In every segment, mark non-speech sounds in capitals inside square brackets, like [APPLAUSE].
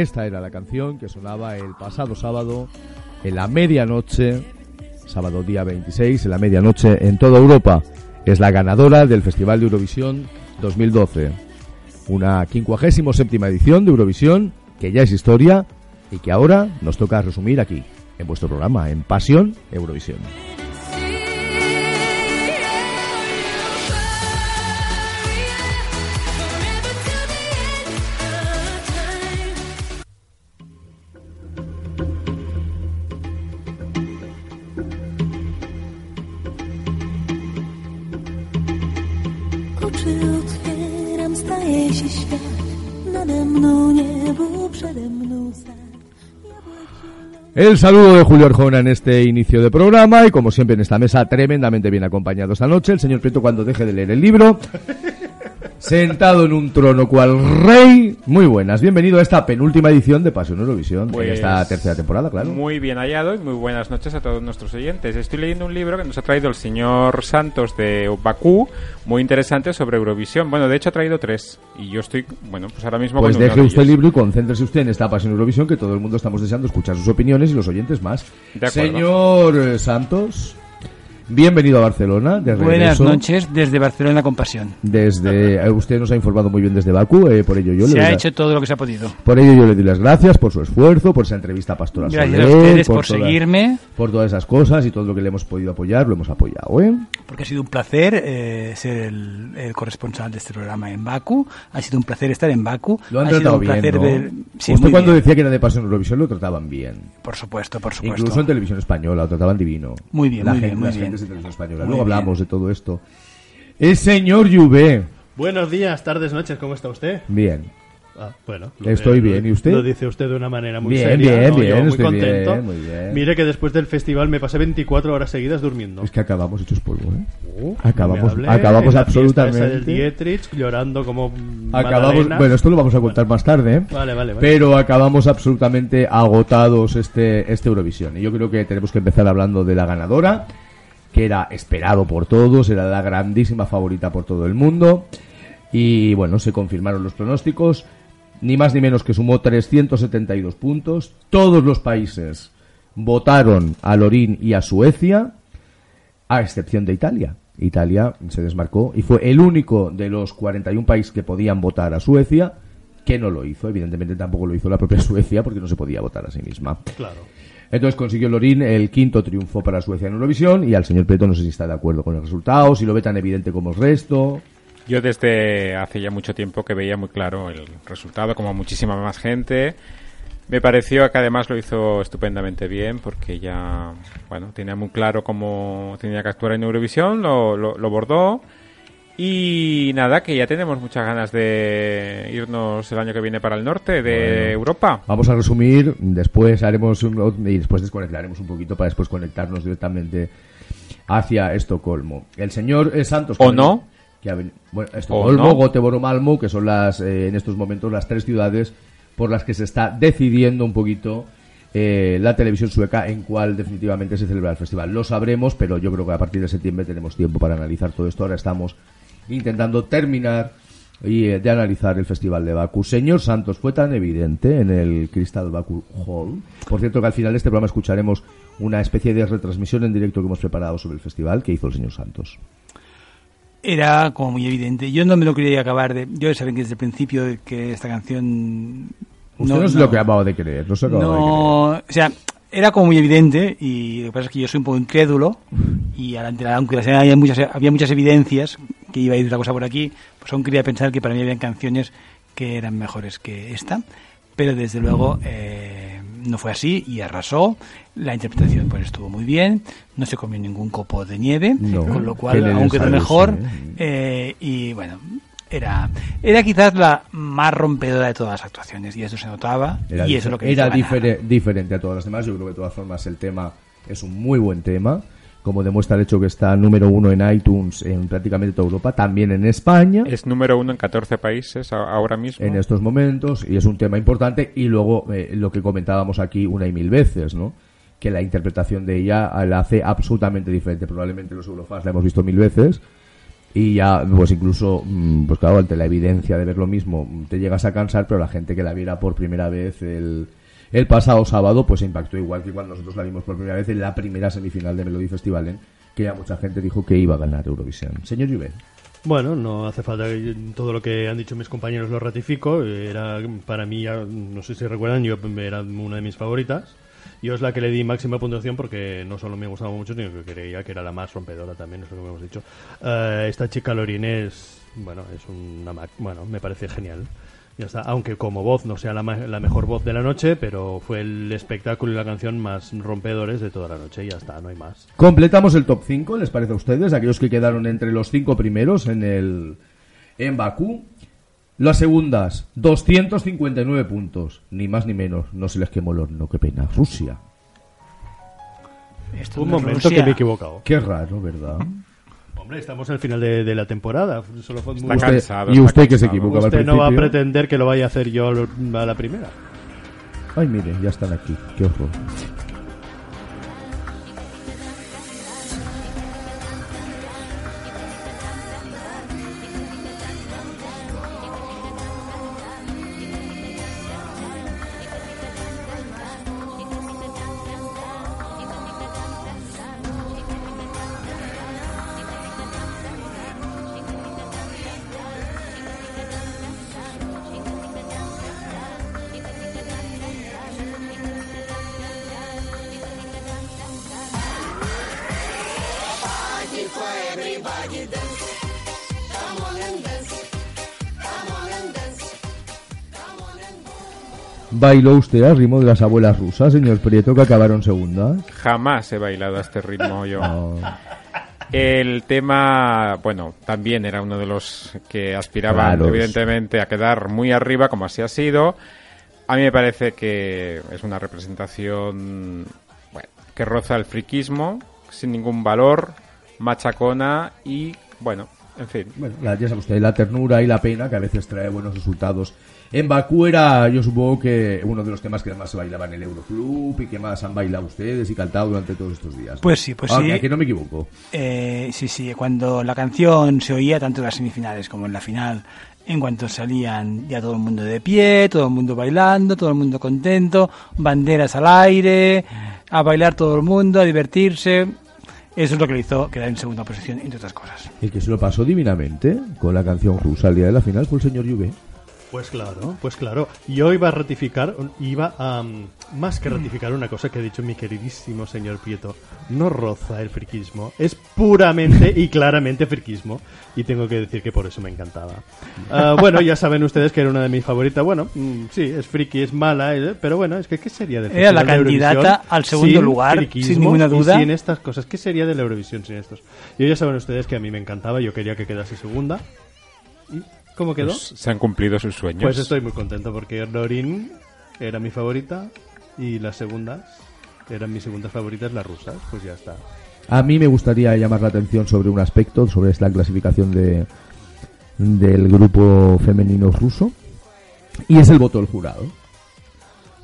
Esta era la canción que sonaba el pasado sábado en la medianoche, sábado día 26, en la medianoche en toda Europa. Es la ganadora del Festival de Eurovisión 2012. Una 57 edición de Eurovisión que ya es historia y que ahora nos toca resumir aquí, en vuestro programa, en Pasión Eurovisión. El saludo de Julio Arjona en este inicio de programa y como siempre en esta mesa tremendamente bien acompañado esta noche, el señor Prieto cuando deje de leer el libro, sentado en un trono cual rey. Muy buenas, bienvenido a esta penúltima edición de Pasión Eurovisión, en Pues, esta tercera temporada, claro. Muy bien hallado y muy buenas noches a todos nuestros oyentes. Estoy leyendo un libro que nos ha traído el señor Santos de Bakú, muy interesante sobre Eurovisión. Bueno, de hecho ha traído tres y yo estoy, bueno, pues ahora mismo Pues con uno deje de usted el libro y concéntrese usted en esta Pasión Eurovisión que todo el mundo estamos deseando escuchar sus opiniones y los oyentes más. De acuerdo. Señor eh, Santos, bienvenido a Barcelona. De Buenas noches desde Barcelona con pasión. Desde, eh, usted nos ha informado muy bien desde Bakú, eh, por ello yo le Se doy ha la- hecho todo lo que se ha podido. Por ello yo le doy las gracias por su esfuerzo, por esa entrevista a Pastora Gracias Soler, a ustedes por, toda- seguirme, por todas esas cosas y todo lo que le hemos podido apoyar, lo hemos apoyado, ¿eh? porque ha sido un placer eh, ser el, el corresponsal de este programa en Baku. Ha sido un placer estar en Baku. Lo han ha sido tratado un bien, ¿no? ver- Sí, Usted cuando bien. decía que era de Pasión Eurovisión lo trataban bien. Por supuesto, por supuesto. Incluso en televisión española lo trataban divino. Muy bien, La muy gente- bien, muy bien. De televisión española. Muy Luego bien. hablamos de todo esto. El señor Juve. Buenos días, tardes, noches, ¿cómo está usted? Bien. Ah, bueno. Estoy bien, ¿y usted? Lo dice usted de una manera muy Bien, seria. bien, ¿no? bien, Yo muy estoy contento. bien, muy bien. Mire que después del festival me pasé 24 horas seguidas durmiendo. Es que acabamos hechos polvo, ¿eh? Uh, acabamos- no acabamos la absolutamente. esa del Dietrich llorando como Acabamos, Magdalena. bueno, esto lo vamos a contar más tarde, ¿eh? Vale, vale, vale. Pero acabamos absolutamente agotados este, este Eurovisión. Y yo creo que tenemos que empezar hablando de la ganadora, que era esperado por todos, era la grandísima favorita por todo el mundo. Y bueno, se confirmaron los pronósticos. Ni más ni menos que sumó 372 puntos. Todos los países votaron a Lorín y a Suecia, a excepción de Italia. Italia se desmarcó y fue el único de los 41 países que podían votar a Suecia que no lo hizo. Evidentemente tampoco lo hizo la propia [LAUGHS] Suecia porque no se podía votar a sí misma. Claro. Entonces consiguió Lorín el quinto triunfo para Suecia en Eurovisión y al señor Preto no sé si está de acuerdo con el resultado, si lo ve tan evidente como el resto. Yo desde hace ya mucho tiempo que veía muy claro el resultado, como muchísima más gente. Me pareció que además lo hizo estupendamente bien porque ya, bueno, tenía muy claro cómo tenía que actuar en Eurovisión, lo, lo, lo bordó. Y nada, que ya tenemos muchas ganas de irnos el año que viene para el norte de Bueno. Europa. Vamos a resumir, después haremos un- y después desconectaremos un poquito para después conectarnos directamente hacia Estocolmo. El señor eh, Santos ¿O no? que ha bueno, Estocolmo, no? Göteborg, Malmo, que son las eh, en estos momentos las tres ciudades por las que se está decidiendo un poquito eh, la televisión sueca en cuál definitivamente se celebra el festival. Lo sabremos, pero yo creo que a partir de septiembre tenemos tiempo para analizar todo esto. Ahora estamos intentando terminar y eh, de analizar el festival de Baku. Señor Santos, fue tan evidente en el Crystal Baku Hall. Por cierto, que al final de este programa escucharemos una especie de retransmisión en directo que hemos preparado sobre el festival que hizo el señor Santos. Era como muy evidente. Yo no me lo quería acabar de... Yo saben que desde el principio que esta canción... Usted no, es lo que acababa de creer, no se acababa de creer. No, o sea, era como muy evidente y lo que pasa es que yo soy un poco incrédulo y aunque las- había muchas, había muchas evidencias que iba a ir otra cosa por aquí, pues aún quería pensar que para mí habían canciones que eran mejores que esta, pero desde luego eh, no fue así y arrasó. La interpretación pues estuvo muy bien, no se comió ningún copo de nieve, No, con lo cual aún quedó mejor. sí. eh, y bueno, era, era quizás la más rompedora de todas las actuaciones y eso se notaba Era, y eso es lo que era difere- diferente a todas las demás. Yo creo que de todas formas el tema es un muy buen tema. Como demuestra el hecho que está número uno en iTunes en prácticamente toda Europa, también en España. Es número uno en 14 países ahora mismo. en estos momentos y es un tema importante y luego eh, lo que comentábamos aquí una y mil veces, ¿no? Que la interpretación de ella la hace absolutamente diferente. Probablemente los Eurofans la hemos visto mil veces Y ya, pues incluso, mm, pues claro, ante la evidencia de ver lo mismo, te llegas a cansar, pero la gente que la viera por primera vez el, el pasado sábado, pues impactó igual que cuando nosotros la vimos por primera vez en la primera semifinal de Melody Festival, ¿eh? que ya mucha gente dijo que iba a ganar Eurovisión. Señor Juven. Bueno, no hace falta todo lo que han dicho mis compañeros lo ratifico. Era para mí, no sé si recuerdan, yo era una de mis favoritas. Yo es la que le di máxima puntuación porque no solo me gustaba mucho, sino que creía que era la más rompedora también, es lo que hemos dicho. Eh, esta chica Lorin es, bueno, es una, bueno, me parece genial. Ya está, aunque como voz no sea la, ma- la mejor voz de la noche, pero fue el espectáculo y la canción más rompedores de toda la noche y ya está, no hay más. Completamos el top 5, ¿les parece a ustedes? Aquellos que quedaron entre los cinco primeros en el en Bakú. Las segundas, 259 puntos, ni más ni menos. No se les quemó el horno, qué pena. Rusia. Esto Un momento Rusia. que me he equivocado. Qué raro, ¿verdad? Hombre, estamos al final de, de la temporada. Solo fue Está Usted- cansado, y está usted que se equivocaba al Usted no va a pretender que lo vaya a hacer yo a la primera. Ay, mire, ya están aquí. Qué horror. ¿Bailó usted al ritmo de las abuelas rusas, señor Prieto, que acabaron segundas? Jamás he bailado a este ritmo [LAUGHS] yo. No. El tema, bueno, también era uno de los que aspiraban, Claro. evidentemente, a quedar muy arriba, como así ha sido. A mí me parece que es una representación bueno, que roza el friquismo, sin ningún valor, machacona y, bueno, en fin. Bueno, la- ya sabe usted, la ternura y la pena que a veces trae buenos resultados. En Bakú era, yo supongo que uno de los temas que más se bailaba en el Euroclub y que más han bailado ustedes y cantado durante todos estos días. Pues sí, pues Ah, sí. Aquí no me equivoco. Eh, sí, sí, cuando la canción se oía tanto en las semifinales como en la final, en cuanto salían ya todo el mundo de pie, todo el mundo bailando, todo el mundo contento, banderas al aire, a bailar todo el mundo, a divertirse. Eso es lo que le hizo quedar en segunda posición, entre otras cosas. El que se lo pasó divinamente con la canción rusa al día de la final fue el señor Juve. Pues claro, pues claro. Yo iba a ratificar, iba a mm, más que ratificar una cosa que ha dicho mi queridísimo señor Prieto. No roza el friquismo, es puramente y claramente friquismo. Y tengo que decir que por eso me encantaba. Ah, bueno, ya saben ustedes que era una de mis favoritas. Bueno, mm, sí, es friki, es mala, eh, pero bueno, es que ¿qué sería del Era la de candidata al segundo sin lugar, friquismo sin ninguna y duda. sin estas cosas. ¿Qué sería de la Eurovisión sin estos? Yo ya saben ustedes que a mí me encantaba, yo quería que quedase segunda. ¿Y cómo quedó? Pues se han cumplido sus sueños. Pues estoy muy contento porque Lorin era mi favorita y las segundas eran mis segundas favoritas, las rusas. Pues ya está. A mí me gustaría llamar la atención sobre un aspecto, sobre esta clasificación de, del grupo femenino ruso, y es el voto del jurado.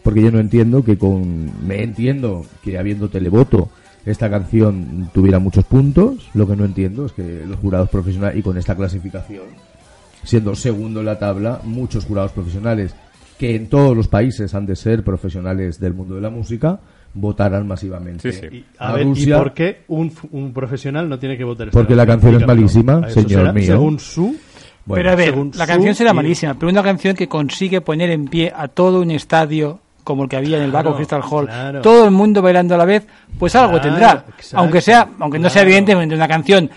Porque yo no entiendo que con... Me entiendo que habiendo televoto esta canción tuviera muchos puntos, lo que no entiendo es que los jurados profesionales, y con esta clasificación, siendo segundo en la tabla, muchos jurados profesionales que en todos los países han de ser profesionales del mundo de la música, votaran masivamente Sí, sí. Y, a, a ver, Rusia. ¿y por qué un, f- un profesional no tiene que votar Porque la canción es malísima, ¿A eso señor será? mío. Según su... Bueno, pero a ver, según la canción será y- malísima, pero una canción que consigue poner en pie a todo un estadio como el que había en el Baco Crystal Hall, claro. todo el mundo bailando a la vez, pues algo Claro, tendrá. exacto, aunque sea, aunque no sea evidentemente una canción,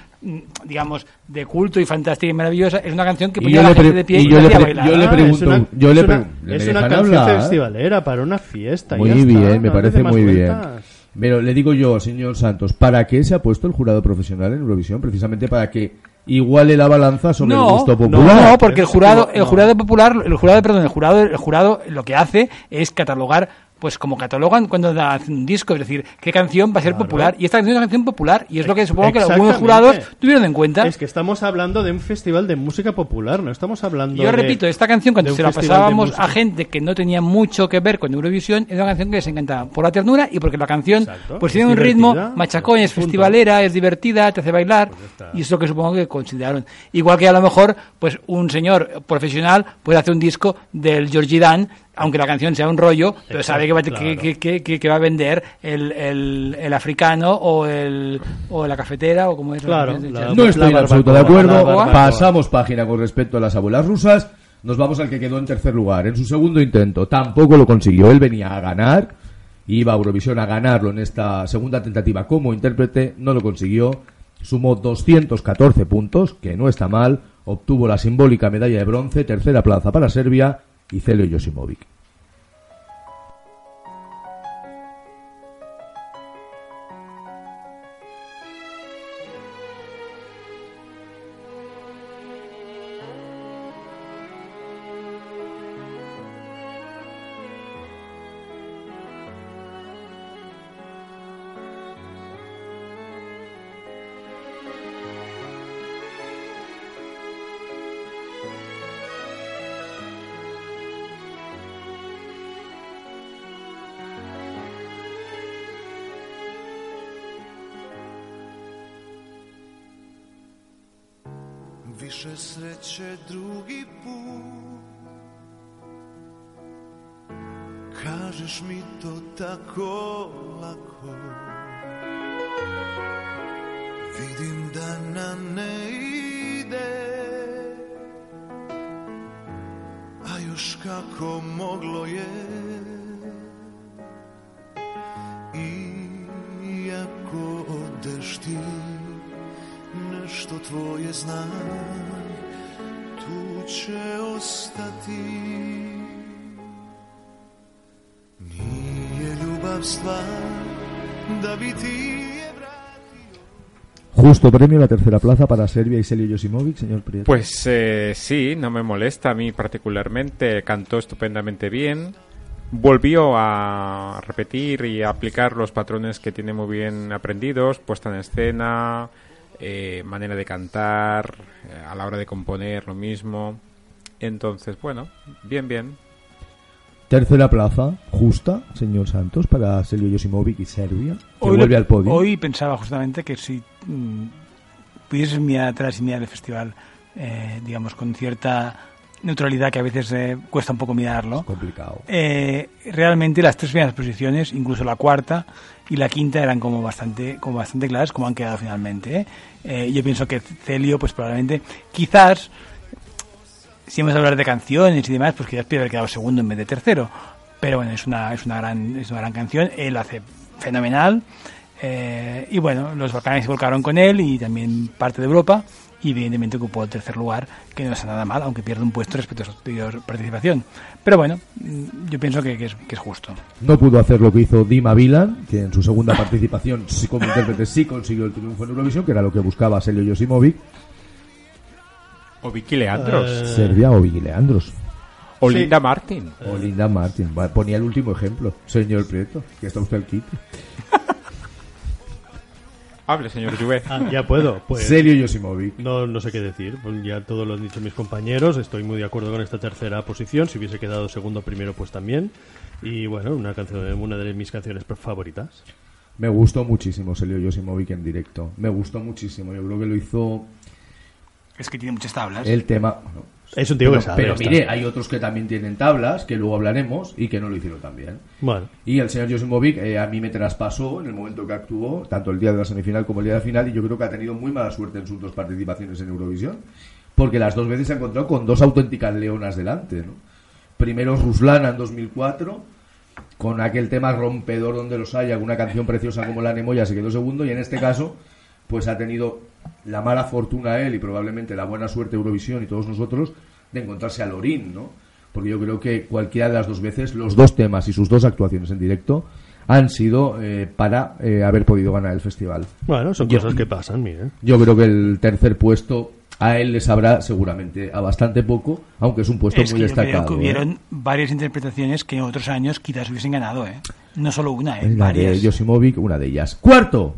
digamos, de culto y fantástica y maravillosa, es una canción que ponía yo a la gente de pie y y, yo le bailar. yo le Ah, pregunto- es una, yo le es una- pre- ¿me es una dejan canción hablar? festivalera para una fiesta. y Muy ya bien, no me parece muy bien. Pero le digo yo, señor Santos, ¿para qué se ha puesto el jurado profesional en Eurovisión? Precisamente para que iguale la balanza sobre el No, gusto no, popular. no, porque el jurado, el no. jurado popular, el jurado, perdón, el jurado, el jurado lo que hace es catalogar pues como catalogan cuando hacen un disco, es decir, qué canción va a ser popular. Y esta canción es una canción popular, y es lo que supongo que algunos jurados tuvieron en cuenta. Es que estamos hablando de un festival de música popular, no estamos hablando Yo de- repito, esta canción cuando se la pasábamos a gente que no tenía mucho que ver con Eurovisión, era una canción que les encantaba por la ternura y porque la canción Exacto, pues es tiene un ritmo divertida, machacón, es festivalera, es divertida, te hace bailar Pues y es lo que supongo que consideraron. Igual que a lo mejor pues un señor profesional puede hacer un disco del Georgie Dan, aunque la canción sea un rollo, pero sabe que va, a- que, claro. que- que- que- que va a vender el, el- el africano o el o la cafetera o como es la Claro, la- No estoy en La absoluto de acuerdo. barbacoa. Pasamos página con respecto a las abuelas rusas. Nos vamos al que quedó en tercer lugar. En su segundo intento tampoco lo consiguió. Él venía a ganar. Iba a Eurovisión a ganarlo en esta segunda tentativa como intérprete. No lo consiguió. Sumó 214 puntos, que no está mal. Obtuvo la simbólica medalla de bronce, tercera plaza para Serbia y Celio Josimovic. Sreće drugi put. Kažeš mi to tako lako. Vidim da nam ne ide. A još kako moglo je. Iako odeš ti nešto tvoje znam tu će ostati nije ljubav stvar da bi ti Justo premio la tercera plaza para Serbia y Celio Josimovic, señor Prieto. Pues eh, sí, no me molesta a mí particularmente, cantó estupendamente bien, volvió a repetir y a aplicar los patrones que tiene muy bien aprendidos, puesta en escena, eh, manera de cantar, eh, a la hora de componer lo mismo. Entonces, bueno, bien, bien. Tercera plaza, justa, señor Santos, para Celio Josimovic y Serbia, que Hoy, lo- vuelve al podio. hoy pensaba justamente que si mm, pudieses mirar atrás y mirar el festival, eh, digamos, con cierta neutralidad que a veces eh, cuesta un poco mirarlo, Complicado. eh, realmente las tres primeras posiciones, incluso la cuarta y la quinta eran como bastante, como bastante claras como han quedado finalmente. ¿eh? Eh, yo pienso que Celio, pues probablemente, quizás, si hemos de hablar de canciones y demás, pues quizás puede haber quedado segundo en vez de tercero. Pero bueno, es una, es una gran, es una gran canción. Él hace fenomenal. Eh, y bueno, los Balcanes se volcaron con él y también parte de Europa. Y evidentemente ocupó el tercer lugar, que no está nada mal, aunque pierde un puesto respecto a su anterior participación. Pero bueno, mm, yo pienso que, que es, que es justo. No pudo hacer lo que hizo Dima Bilan, que en su segunda participación sí, como intérprete sí consiguió el triunfo en Eurovisión, que era lo que buscaba Celio Josimovic, O Vicky Leandros. Eh, Serbia o Vicky Leandros. o sí. Linda Martin. O Linda Martin. Ponía el último ejemplo, señor Prieto, que está usted quite. [LAUGHS] Hable, señor Juve. ah, ya puedo. Pues Celio Josimovic. no, no sé qué decir. Pues ya todo lo han dicho mis compañeros. Estoy muy de acuerdo con esta tercera posición. Si hubiese quedado segundo primero, pues también. Y bueno, una canción, una de mis canciones favoritas. Me gustó muchísimo Celio Josimovic en directo. Me gustó muchísimo. Yo creo que lo hizo Es que tiene muchas tablas. el tema. bueno, Es un tío pero que sabe. pero está. mire, hay otros que también tienen tablas, que luego hablaremos, y que no lo hicieron tan bien. Bueno, Y el señor Josimovic eh, a mí me traspasó en el momento que actuó, tanto el día de la semifinal como el día de la final, y yo creo que ha tenido muy mala suerte en sus dos participaciones en Eurovisión, porque las dos veces se ha encontrado con dos auténticas leonas delante. ¿no? Primero Ruslana en 2004, con aquel tema rompedor donde los hay, alguna canción preciosa como La Nemoya se quedó segundo, y en este caso, pues ha tenido la mala fortuna él y probablemente la buena suerte Eurovisión y todos nosotros de encontrarse a Lorín, ¿no? Porque yo creo que cualquiera de las dos veces, los dos temas y sus dos actuaciones en directo han sido eh, para eh, haber podido ganar el festival. bueno, son Yo- cosas que pasan, mire. Yo creo que el tercer puesto a él le sabrá seguramente a bastante poco, aunque es un puesto Es muy que yo creo destacado. que ¿eh? hubieron varias interpretaciones que en otros años quizás hubiesen ganado, ¿eh? No solo una, ¿eh? La de Varias. Josimovic, una de ellas. Cuarto,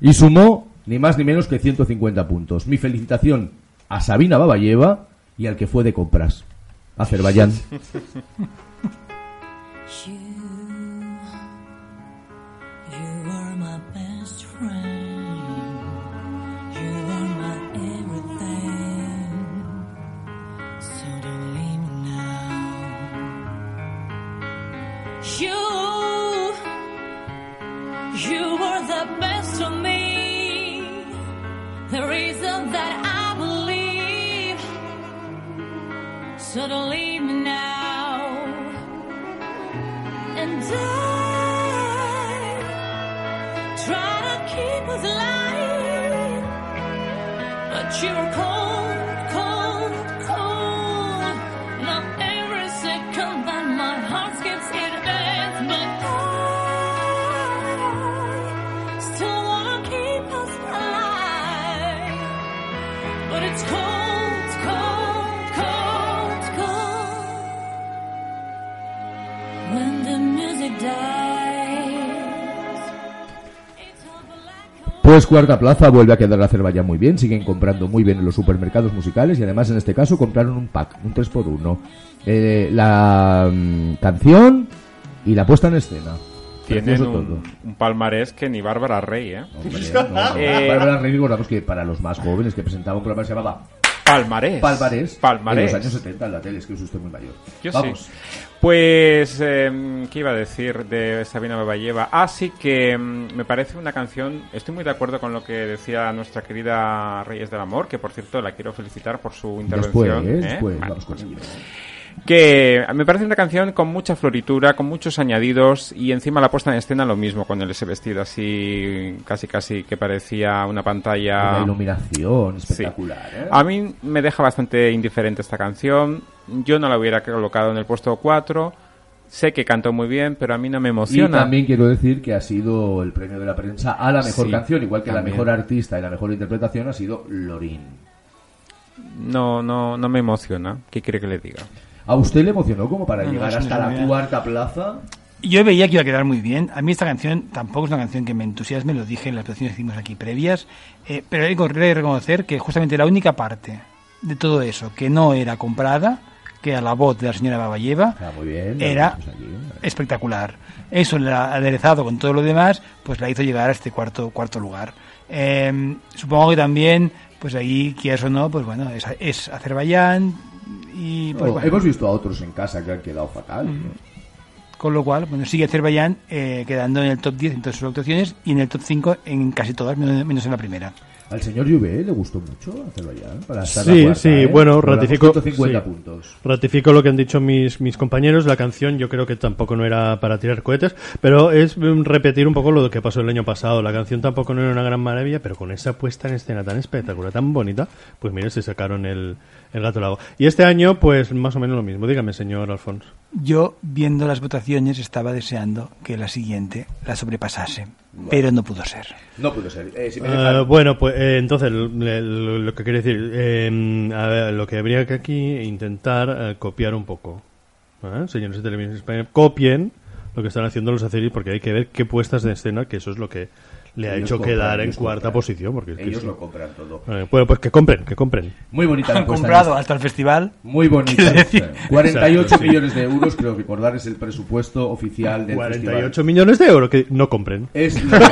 y sumó ni más ni menos que 150 puntos. Mi felicitación a Sabina Babayeva y al que fue de compras, Azerbaiyán. [LAUGHS] You, my best The reason that I believe. So don't leave me now and I try to keep us alive, but you're cold, Pues cuarta plaza vuelve a quedar Azerbaiyán muy bien, siguen comprando muy bien en los supermercados musicales y además en este caso compraron un pack, un 3x1. Eh, la mm, canción y la puesta en escena. Tienen un, un palmarés que ni Bárbara Rey, ¿eh? Hombre, no, no. Eh, [LAUGHS] Bárbara Rey, recordamos que para los más jóvenes que presentaba un programa que se llamaba Palmarés. Palmarés, Palmarés. en los años 70 en la tele, es que es usted muy mayor. Yo Vamos. sí. Pues, eh, ¿qué iba a decir de Sabina Babayeva? Ah, sí que mm, me parece una canción, estoy muy de acuerdo con lo que decía nuestra querida Reyes del Amor, que por cierto la quiero felicitar por su Después, intervención. ¿eh? ¿eh? después, vamos con. Que me parece una canción con mucha floritura, con muchos añadidos y encima la puesta en escena lo mismo, con ese vestido así casi casi que parecía una pantalla... Una iluminación Sí. espectacular, ¿eh? A mí me deja bastante indiferente esta canción. Yo no la hubiera colocado en el puesto 4. Sé que cantó muy bien, pero a mí no me Y emociona. también quiero decir que ha sido el premio de la prensa a la mejor Sí, canción, igual que la también. mejor artista y la mejor interpretación ha sido Lorin. No, no, no me emociona. ¿Qué quiere que le diga? ¿A usted le emocionó como para No, no, llegar eso hasta no la cuarta plaza? Yo veía que iba a quedar muy bien. A mí esta canción tampoco es una canción que me entusiasme, lo dije en las presentaciones que hicimos aquí previas, eh, pero hay que reconocer que justamente la única parte de todo eso que no era comprada, que era la voz de la señora Babayeva, Ah, bien. era espectacular. Eso, la- aderezado con todo lo demás, pues la hizo llegar a este cuarto cuarto lugar. Eh, supongo que también, pues ahí, quieras o no, pues bueno, es, es Azerbaiyán y pues bueno. Hemos visto a otros en casa que han quedado fatal. ¿no? Con lo cual, bueno, sigue Azerbaiyán eh, quedando en el top 10 en todas sus actuaciones y en el top 5 en casi todas, menos en la primera. Al señor Juve le gustó mucho Azerbaiyán para estar Sí, cuarta, sí, ¿eh? bueno, ratifico- 150 sí. puntos. Ratifico lo que han dicho mis, mis compañeros. La canción yo creo que tampoco no era para tirar cohetes, pero es repetir un poco lo que pasó el año pasado. La canción tampoco no era una gran maravilla, pero con esa puesta en escena tan espectacular, tan bonita, pues mire, se sacaron el, el gato al agua. Y este año, pues más o menos lo mismo. Dígame, señor Alfonso. Yo, viendo las votaciones, estaba deseando que la siguiente la sobrepasase, pero no pudo ser. No pudo ser. Eh, si me Eh, bueno, pues eh, entonces lo, lo- lo que quiere decir, eh, a ver, lo que habría que aquí intentar eh, copiar un poco. ¿eh? Señores de televisión española, copien lo que están haciendo los aceris porque hay que ver qué puestas de escena, que eso es lo que le ha Ellos hecho compran, quedar en cuarta compran. posición. Porque es que Ellos sí. lo compran todo. Eh, bueno, pues que compren, que compren. Muy bonita la Han comprado hasta el festival. Muy bonita. Quiero decir- 48 Exacto, sí. millones de euros, creo recordar, es el presupuesto oficial del 48 festival. millones de euros que no compren. Es [LAUGHS] lo que-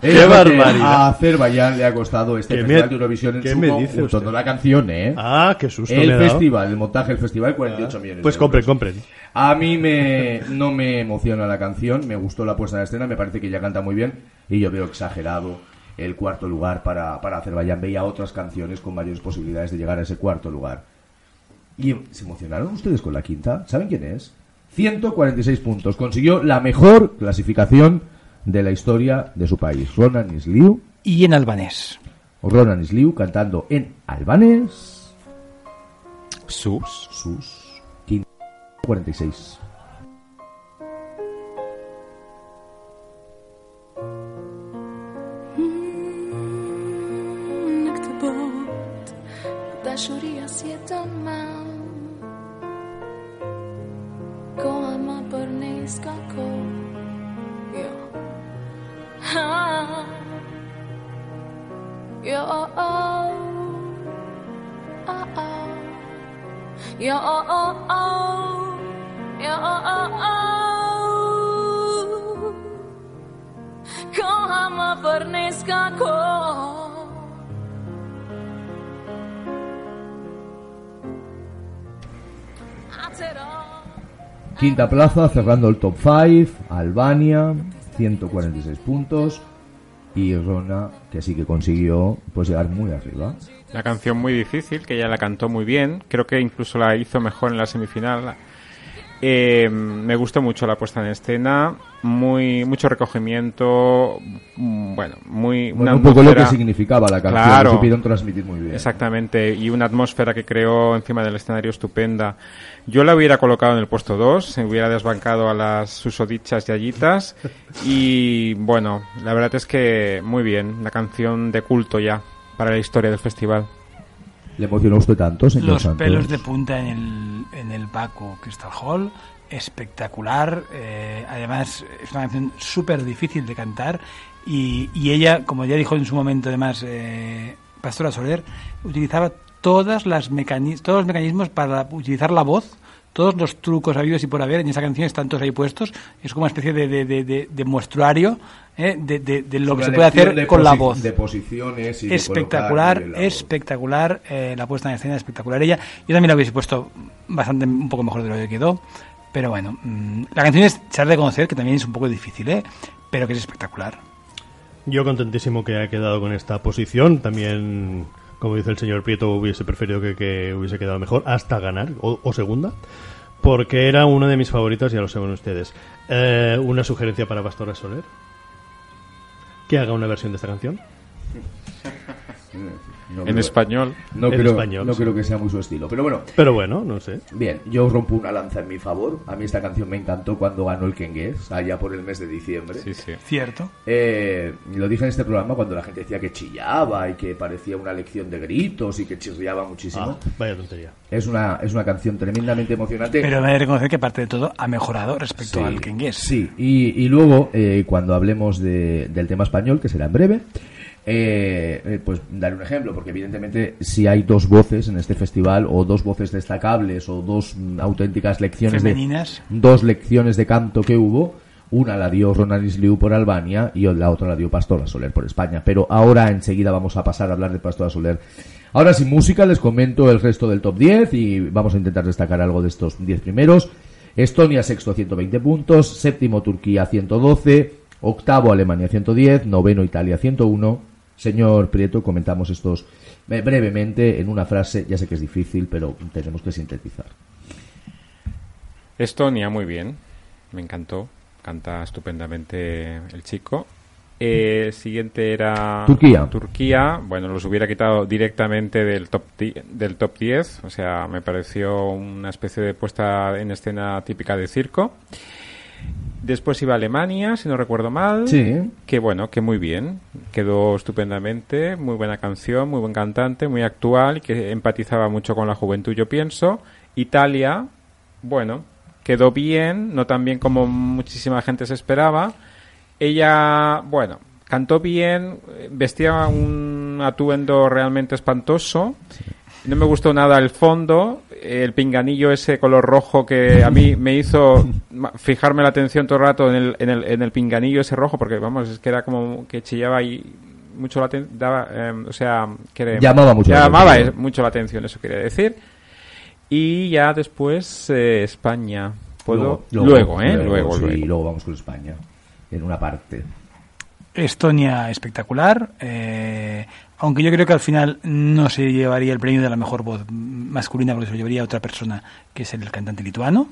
¡Qué es que barbaridad! A Azerbaiyán le ha costado este ¿Qué festival me- de Eurovisión en qué su me dice usted? la canción, ¿eh? Ah, qué susto me el ha dado. festival, el montaje del festival, 48 millones. Pues de compren, euros. compren. A mí me, no me emociona la canción, me gustó la puesta en escena, me parece que ella canta muy bien y yo veo exagerado el cuarto lugar para, para Azerbaiyán. Veía otras canciones con mayores posibilidades de llegar a ese cuarto lugar. ¿Y se emocionaron ustedes con la quinta? ¿Saben quién es? 146 puntos. Consiguió la mejor clasificación de la historia de su país. Ronan Isliu, Y en albanés. Ronan Isliu cantando en albanés Sus. sus 46. Yo, oh. Quinta plaza, cerrando el top 5, Albania, 146 puntos. Y Rona, que sí que consiguió pues llegar muy arriba. La canción muy difícil, que ella la cantó muy bien. Creo que incluso la hizo mejor en la semifinal. Eh, me gustó mucho la puesta en escena, muy mucho recogimiento, mm, bueno, muy Bueno, una un poco lo que significaba la canción, Claro. lo supieron transmitir muy bien. Exactamente, y una atmósfera que creó encima del escenario estupenda. Yo la hubiera colocado en el puesto 2, se hubiera desbancado a las susodichas y allitas. Y bueno, la verdad es que muy bien, una canción de culto ya para la historia del festival. ¿Le emocionó usted tanto, señor Los Santos? pelos de punta en el, en el Baco Crystal Hall, espectacular. eh, además, es una canción súper difícil de cantar. Y, y ella, como ya dijo en su momento, además, eh, Pastora Soler, utilizaba todas las todos los mecanismos para utilizar la voz. Todos los trucos habidos y por haber en esa canción están todos ahí puestos. Es como una especie de, de, de, de- de muestruario eh, de, de- de lo que se puede hacer con la voz De posiciones y de espectacular, de espectacular, eh, la puesta en escena espectacular ella. Yo también la hubiese puesto bastante un poco mejor de lo que quedó, pero bueno, mm, la canción es, se ha de reconocer que también es un poco difícil, ¿eh? pero que es espectacular. Yo contentísimo que haya quedado con esta posición. También, como dice el señor Prieto, hubiese preferido que, que hubiese quedado mejor hasta ganar o, o segunda. Porque era una de mis favoritas, ya lo saben ustedes. Eh, una sugerencia para Pastora Soler. Que haga una versión de esta canción. [LAUGHS] No En creo- español. No, En creo, español, no sí. creo que sea muy su estilo. Pero bueno, Pero bueno, no sé. bien, yo rompo una lanza en mi favor. A mí esta canción me encantó cuando ganó el Kengues, allá por el mes de diciembre. Sí, sí. Cierto. Eh, lo dije en este programa cuando la gente decía que chillaba y que parecía una lección de gritos y que chirriaba muchísimo. Ah, vaya tontería. Es, una, es una canción tremendamente emocionante. Pero me he de reconocer que aparte de todo ha mejorado respecto Sí, al Kengues. Sí, y, y luego, eh, cuando hablemos de- del tema español, que será en breve, eh, eh, pues daré un ejemplo, porque evidentemente si hay dos voces en este festival, o dos voces destacables, o dos mm, auténticas lecciones Femeninas. de dos lecciones de canto que hubo, una la dio Ronan Isliu por Albania y la otra la dio Pastora Soler por España. Pero ahora enseguida vamos a pasar a hablar de Pastora Soler. Ahora sin música les comento el resto del top 10 y vamos a intentar destacar algo de estos 10 primeros. Estonia sexto 120 puntos, séptimo Turquía 112, octavo Alemania 110, noveno Italia 101. Señor Prieto, comentamos estos eh, brevemente en una frase, ya sé que es difícil, pero tenemos que sintetizar. Estonia, muy bien. Me encantó. Canta estupendamente el chico. Eh, siguiente era Turquía. Turquía. Bueno, los hubiera quitado directamente del top, del top 10. O sea, me pareció una especie de puesta en escena típica de circo. Después iba Alemania, si no recuerdo mal. Sí. Que bueno, que muy bien. Quedó estupendamente. Muy buena canción, muy buen cantante, muy actual que empatizaba mucho con la juventud, yo pienso. Italia, bueno, quedó bien, no tan bien como muchísima gente se esperaba. Ella, bueno, cantó bien, vestía un atuendo realmente espantoso. No me gustó nada el fondo, el pinganillo ese color rojo que a mí me hizo fijarme la atención todo el rato en el, en el, en el pinganillo ese rojo, porque vamos, es que era como que chillaba y mucho la aten- daba, eh, o sea, que Llamaba mucho la llamaba atención. es- mucho la atención, eso quería decir. Y ya después eh, España. ¿Puedo? Luego, ¿eh? Luego, sí, luego. luego vamos con España. En una parte. Estonia espectacular, eh, aunque yo creo que al final no se llevaría el premio de la mejor voz masculina porque se lo llevaría otra persona, que es el cantante lituano.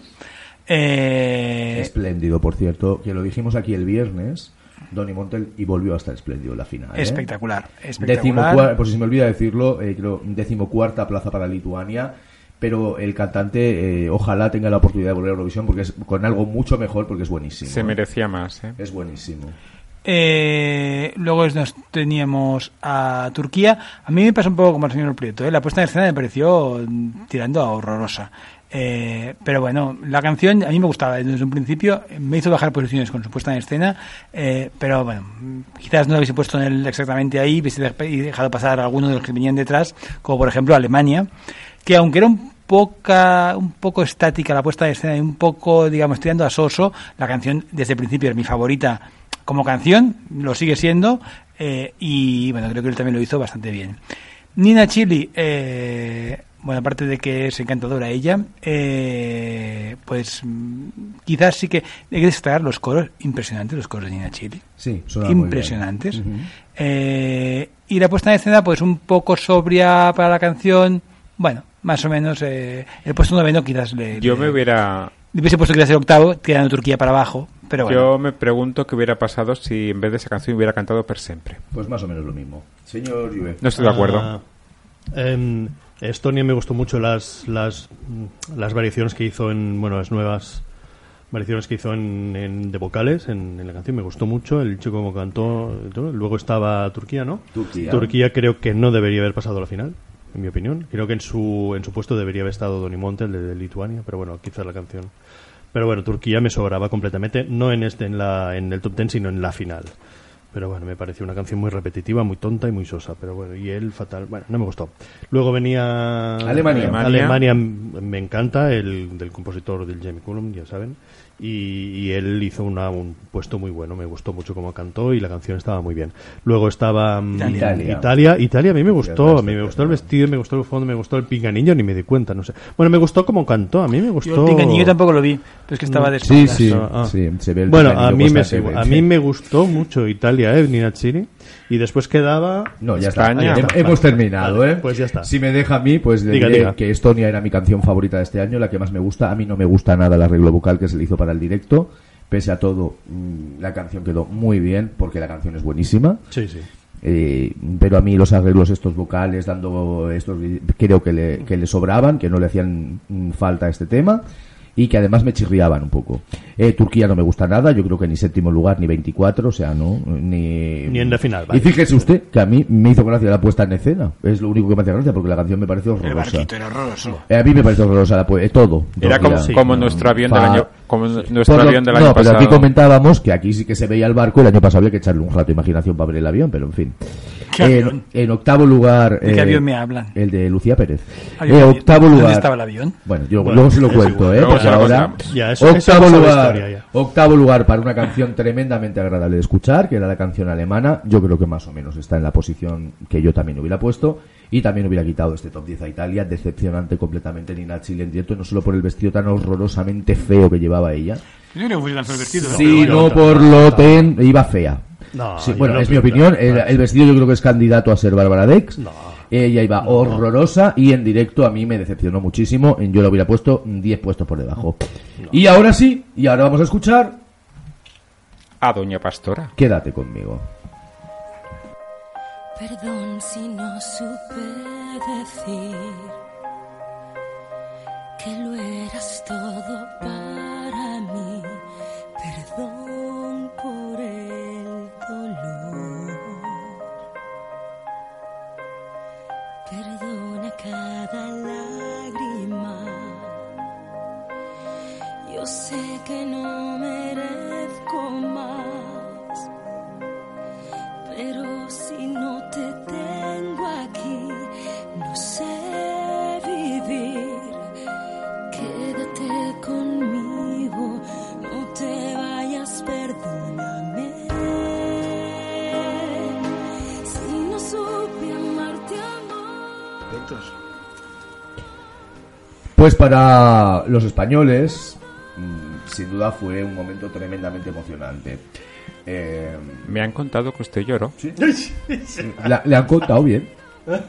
Eh, Espléndido, por cierto, que lo dijimos aquí el viernes, Donny Montel, y volvió a estar espléndido en la final. ¿eh? espectacular, Décimo espectacular. cua- por si se me olvida decirlo, eh, creo decimocuarta plaza para Lituania, pero el cantante eh, ojalá tenga la oportunidad de volver a Eurovisión porque es con algo mucho mejor porque es buenísimo. Se ¿eh? merecía más, ¿eh? Es buenísimo. Eh, luego nos teníamos a Turquía. A mí me pasa un poco como al señor Prieto. ¿eh? La puesta en escena me pareció mm, tirando a horrorosa. Eh, pero bueno, la canción a mí me gustaba desde un principio. Me hizo bajar posiciones con su puesta en escena. eh, pero bueno, quizás no lo hubiese puesto en el exactamente ahí. Hubiese dejado pasar a alguno de los que venían detrás, como por ejemplo Alemania. Que aunque era un poca un poco estática la puesta de escena y un poco digamos tirando a soso la canción desde el principio es mi favorita como canción lo sigue siendo eh, y bueno creo que él también lo hizo bastante bien. Nina Chili eh, bueno aparte de que es encantadora ella eh, pues mm, quizás sí que hay que destacar los coros impresionantes los coros de Nina Chili. Sí, muy bien. impresionantes. Eh, y la puesta en escena pues un poco sobria para la canción. Bueno más o menos eh, el puesto noveno quizás le, Yo le- me hubiera... hubiese puesto quizás el octavo tirando Turquía para abajo pero bueno Yo me pregunto qué hubiera pasado si en vez de esa canción hubiera cantado Per Sempre. Pues más o menos lo mismo. Señor Juve. No estoy de acuerdo. Ah, en Estonia me gustó mucho las, las, las variaciones que hizo en, bueno, las nuevas variaciones que hizo en, en- de vocales en, en la canción. Me gustó mucho el chico como cantó. Luego estaba Turquía, ¿no? Turquía. creo que no debería haber pasado a la final, en mi opinión. Creo que en su, en su puesto debería haber estado Donny Monte, el de, de Lituania, pero bueno, quizás la canción. Pero bueno, Turquía me sobraba completamente, no en este, en la, en el top ten, sino en la final. Pero bueno, me pareció una canción muy repetitiva, muy tonta y muy sosa. Pero bueno, y él fatal. Bueno, no me gustó. Luego venía Alemania. Alemania, m- me encanta, el del compositor del Jamie Cullum, ya saben. Y, y él hizo una- un puesto muy bueno, me gustó mucho cómo cantó y la canción estaba muy bien. Luego estaba mm, Italia. Italia, Italia a mí me gustó, a mí me gustó el vestido, me gustó el fondo, me gustó el pinganillo, ni me di cuenta, no sé. Bueno, me gustó cómo cantó, a mí me gustó. yo el Pingañillo tampoco lo vi pero es que estaba de Sí, sí, Ah, ah. sí, se ve el Bueno, a mí, me, a mí me gustó mucho Italia, ¿eh? Nina Chini. Y después quedaba... No, ya España. está. Ya Hem- Hemos terminado, Vale, ¿eh? pues ya está. Si me deja a mí, pues le Diga, diré diga. que Estonia era mi canción favorita de este año, la que más me gusta. A mí no me gusta nada el arreglo vocal que se le hizo para el directo. Pese a todo, mm, la canción quedó muy bien, porque la canción es buenísima. Sí, sí. Eh, pero a mí los arreglos estos vocales dando estos creo que le, que le sobraban que no le hacían mm, falta a este tema y que además me chirriaban un poco Eh, Turquía no me gusta nada yo creo que ni séptimo lugar ni 24 o sea no ni Ni en la final, y vale. fíjese usted que a mí me hizo gracia la puesta en escena es lo único que me hace gracia porque la canción me parece el horrorosa barquito era horroroso Eh, a mí me parece horrorosa la pu- eh, todo Era como, Turquía. como no, nuestro avión del año, como nuestro lo- avión del no, año pero pasado. aquí comentábamos que aquí sí que se veía el barco. El año pasado había que echarle un rato de imaginación para ver el avión, pero en fin. ¿Qué En, avión? en octavo lugar. ¿De qué eh, avión me hablan? El de Lucía Pérez. Avión, Eh, octavo ¿Dónde lugar. estaba el avión? Bueno, yo Bueno, luego se lo cuento, igual. ¿eh? Porque ahora. Ya, eso- eso octavo la lugar. historia ya. Octavo lugar para una canción tremendamente agradable de escuchar, que era la canción alemana. Yo creo que más o menos está en la posición que yo también hubiera puesto. Y también hubiera quitado este top 10 a Italia. Decepcionante completamente Nina Chile en directo, no solo por el vestido tan horrorosamente feo que llevaba ella. Yo tan feo vestido, ¿no? Sí, Pero no bueno, por lo ten, iba fea. No, Sí, yo bueno, no es mi creo que- opinión. El, el vestido yo creo que es candidato a ser Bárbara Dex. No. Ella iba horrorosa y en directo a mí me decepcionó muchísimo. Yo lo hubiera puesto 10 puestos por debajo. Y ahora sí, y ahora vamos a escuchar A Doña Pastora. Quédate conmigo. Perdón si no supe decir que lo eras todo para mí. Perdón por el dolor. Perdona cada lágrima. Yo sé que no Pues para los españoles, mm, sin duda fue un momento tremendamente emocionante. Eh, Me han contado que usted lloró. la- le han contado bien.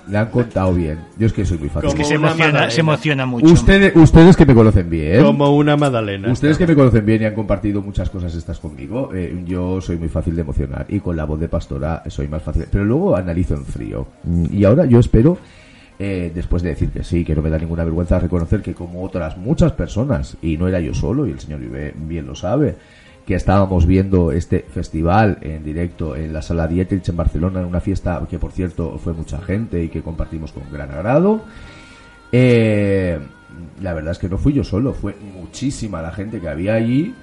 Le han contado bien. Yo es que soy muy fácil. Es que Como se una emociona, magdalena. se emociona mucho. Ustedes, ustedes que me conocen bien. Como una magdalena. Ustedes que me conocen bien y han compartido muchas cosas estas conmigo, eh, yo soy muy fácil de emocionar y con la voz de pastora soy más fácil. Pero luego analizo en frío. Mm, Y ahora yo espero, eh, después de decir que sí, que no me da ninguna vergüenza reconocer que como otras muchas personas, y no era yo solo, y el señor bien lo sabe, que estábamos viendo este festival en directo en la sala Dietrich en Barcelona, en una fiesta que por cierto fue mucha gente y que compartimos con gran agrado. Eh, la verdad es que no fui yo solo, fue muchísima la gente que había allí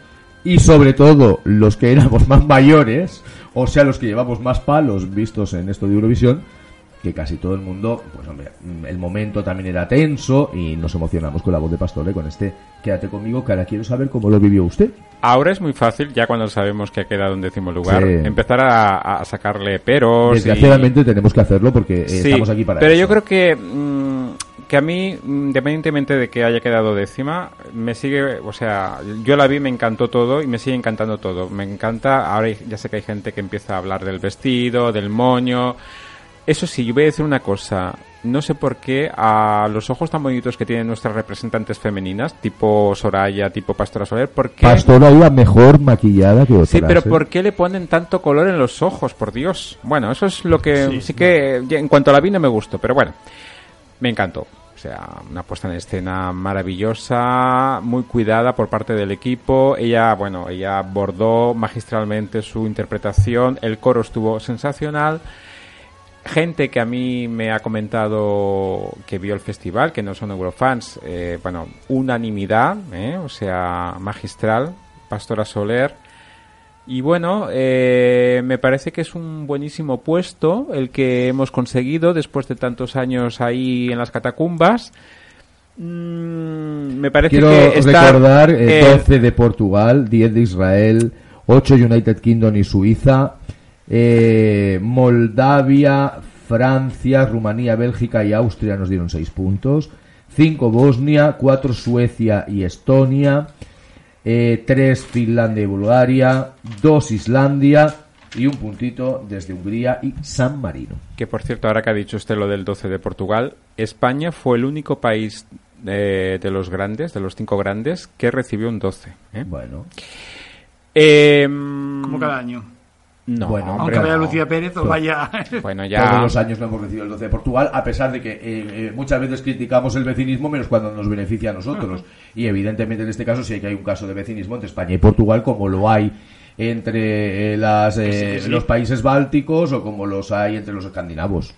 y sobre todo los que éramos [LAUGHS] más mayores, o sea, los que llevamos más palos vistos en esto de Eurovisión, que casi todo el mundo, pues hombre, mm, el momento también era tenso y nos emocionamos con la voz de Pastore, con este Quédate conmigo, que ahora quiero saber cómo lo vivió usted. Ahora es muy fácil, ya cuando sabemos que ha quedado en décimo lugar, Sí. empezar a, a sacarle peros. y- Desgraciadamente tenemos que hacerlo porque eh, Sí, estamos aquí para pero eso. yo creo que mm, que a mí, mm, independientemente de que haya quedado décima, me sigue, o sea, yo la vi, me encantó todo y me sigue encantando todo. Me encanta, ahora ya sé que hay gente que empieza a hablar del vestido, del moño. Eso sí, yo voy a decir una cosa. No sé por qué a los ojos tan bonitos que tienen nuestras representantes femeninas, tipo Soraya, tipo Pastora Soler, ¿por qué? Pastora iba mejor maquillada que otras. Sí, pero ¿eh? ¿por qué le ponen tanto color en los ojos? Por Dios. Bueno, eso es lo que sí, que en cuanto a la vi no me gustó, pero bueno, me encantó. O sea, una puesta en escena maravillosa, muy cuidada por parte del equipo. Ella, bueno, ella abordó magistralmente su interpretación. El coro estuvo sensacional. Gente que a mí me ha comentado que vio el festival, que no son Eurofans, eh, bueno, unanimidad, ¿eh? o sea, magistral, Pastora Soler. Y bueno, eh, me parece que es un buenísimo puesto el que hemos conseguido después de tantos años ahí en las catacumbas. Mm, me parece Quiero que está, recordar eh, eh, 12 de Portugal, 10 de Israel, 8 United Kingdom y Suiza, eh, Moldavia, Francia, Rumanía, Bélgica y Austria nos dieron 6 puntos, 5 Bosnia, 4 Suecia y Estonia, 3 Finlandia y Bulgaria, 2 Islandia y un puntito desde Hungría y San Marino. Que por cierto, ahora que ha dicho usted lo del 12 de Portugal, España fue el único país eh, de los grandes, de los cinco grandes, que recibió un 12. ¿eh? Bueno, Eh, Como cada año. No, Bueno, Aunque vaya no. Lucía Pérez o Todo. vaya... [LAUGHS] Bueno, ya. Todos los años no hemos recibido el 12 de Portugal, a pesar de que eh, eh, muchas veces criticamos el vecinismo, menos cuando nos beneficia a nosotros. [LAUGHS] Y evidentemente en este caso sí que hay un caso de vecinismo entre España y Portugal, como lo hay entre eh, las, eh, Sí, sí. los países bálticos o como los hay entre los escandinavos.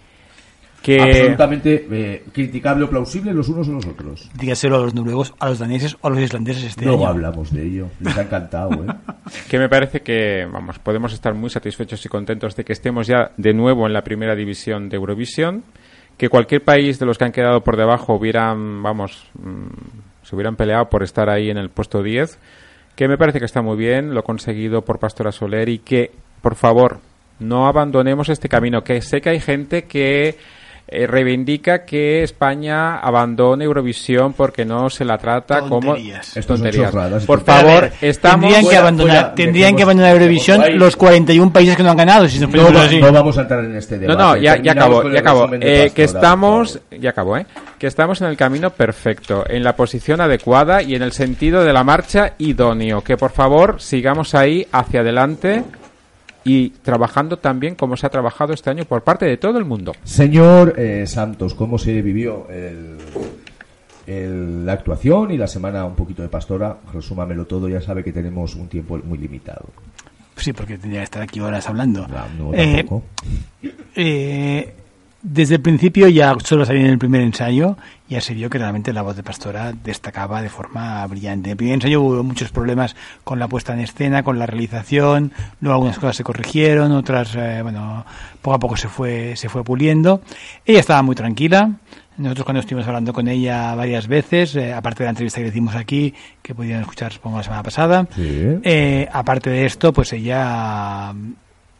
Que Absolutamente eh, criticable o plausible los unos o los otros. Dígaselo a los noruegos, a los daneses o a los islandeses este año. hablamos de ello. Les ha encantado, ¿eh? [LAUGHS] que me parece que, vamos, podemos estar muy satisfechos y contentos de que estemos ya de nuevo en la primera división de Eurovisión, que cualquier país de los que han quedado por debajo hubieran, vamos, mm, se hubieran peleado por estar ahí en el puesto 10, que me parece que está muy bien, lo conseguido por Pastora Soler y que, por favor, no abandonemos este camino, que sé que hay gente que eh, reivindica que España abandone Eurovisión porque no se la trata Tonterías. como son tonterías. chorradas. Por favor, ver, estamos tendrían que abandonar, fuera, tendrían dejemos- que abandonar Eurovisión los 41 países que no han ganado. Si No, va- así. no vamos a entrar en este No, debate. no, ya, ya acabó, ya acabó. Eh, que estamos, ya acabó, ¿eh? Que estamos en el camino perfecto, en la posición adecuada y en el sentido de la marcha idóneo. Que por favor sigamos ahí hacia adelante y trabajando también como se ha trabajado este año por parte de todo el mundo. Señor eh, Santos, ¿cómo se vivió el, el- la actuación y la semana un poquito de pastora? Resúmamelo todo, ya sabe que tenemos un tiempo muy limitado. Sí, porque tendría que estar aquí horas hablando. No, no, Eh, tampoco. Eh, desde el principio, ya solo salí en el primer ensayo, ya se vio que realmente la voz de Pastora destacaba de forma brillante. En el primer ensayo hubo muchos problemas con la puesta en escena, con la realización, luego algunas cosas se corrigieron, otras, eh, bueno, poco a poco se fue, se fue puliendo. Ella estaba muy tranquila. Nosotros cuando estuvimos hablando con ella varias veces, eh, aparte de la entrevista que hicimos aquí, que pudieron escuchar supongo la semana pasada, Sí. eh, aparte de esto, pues ella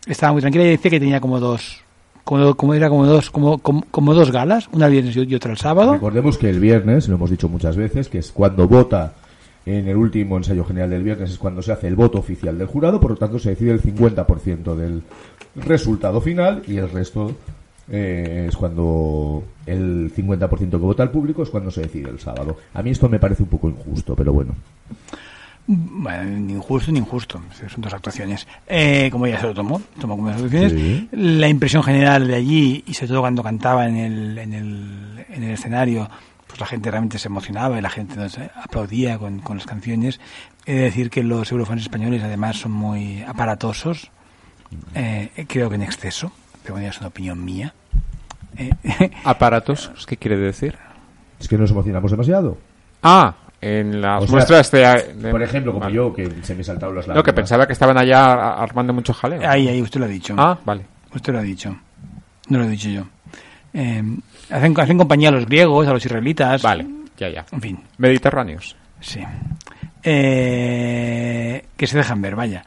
estaba muy tranquila y decía que tenía como dos, como, como era como dos, como, como, dos galas, una el viernes y y otra el sábado. Recordemos que el viernes, lo hemos dicho muchas veces, que es cuando vota en el último ensayo general del viernes, es cuando se hace el voto oficial del jurado, por lo tanto se decide el 50% del resultado final y el resto eh, es cuando el 50% que vota el público es cuando se decide el sábado. A mí esto me parece un poco injusto, pero bueno. Bueno, ni injusto ni injusto, son dos actuaciones. Eh, como ella se lo tomó, tomó como dos actuaciones. Sí. La impresión general de allí, y sobre todo cuando cantaba en el, en el, en el escenario, pues la gente realmente se emocionaba y la gente no sé, aplaudía con, con las canciones. He de decir que los eurofans españoles además son muy aparatosos, eh, creo que en exceso, pero bueno, es una opinión mía. Eh, [LAUGHS] ¿Aparatos? ¿Qué quiere decir? Es que nos emocionamos demasiado. Ah, en las O sea, muestras de, de- Por ejemplo, como Vale. yo, que se me saltaron las No, lágrimas. que pensaba que estaban allá armando mucho jaleo. ahí, ahí, usted lo ha dicho. Ah, vale. Usted lo ha dicho. No lo he dicho yo. Eh, hacen, hacen compañía a los griegos, a los israelitas. Vale, ya, ya. En fin, Mediterráneos. sí. Eh, que se dejan ver, vaya.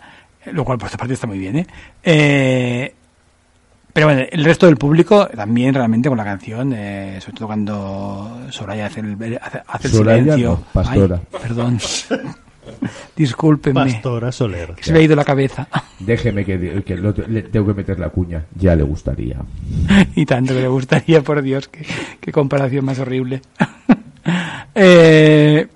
Lo cual, por esta parte, está muy bien, ¿eh? Eh, pero bueno, el resto del público también realmente con la canción, eh, sobre todo cuando Soraya hace el, hace, hace el Soraya, silencio. no, Pastora. Ay, perdón. [LAUGHS] Discúlpenme. Pastora Soler. Que se me ha ido la cabeza. [LAUGHS] Déjeme que, que lo- le tengo que meter la cuña. Ya le gustaría. y tanto que le gustaría, por Dios, qué, qué comparación más horrible. [LAUGHS] Eh,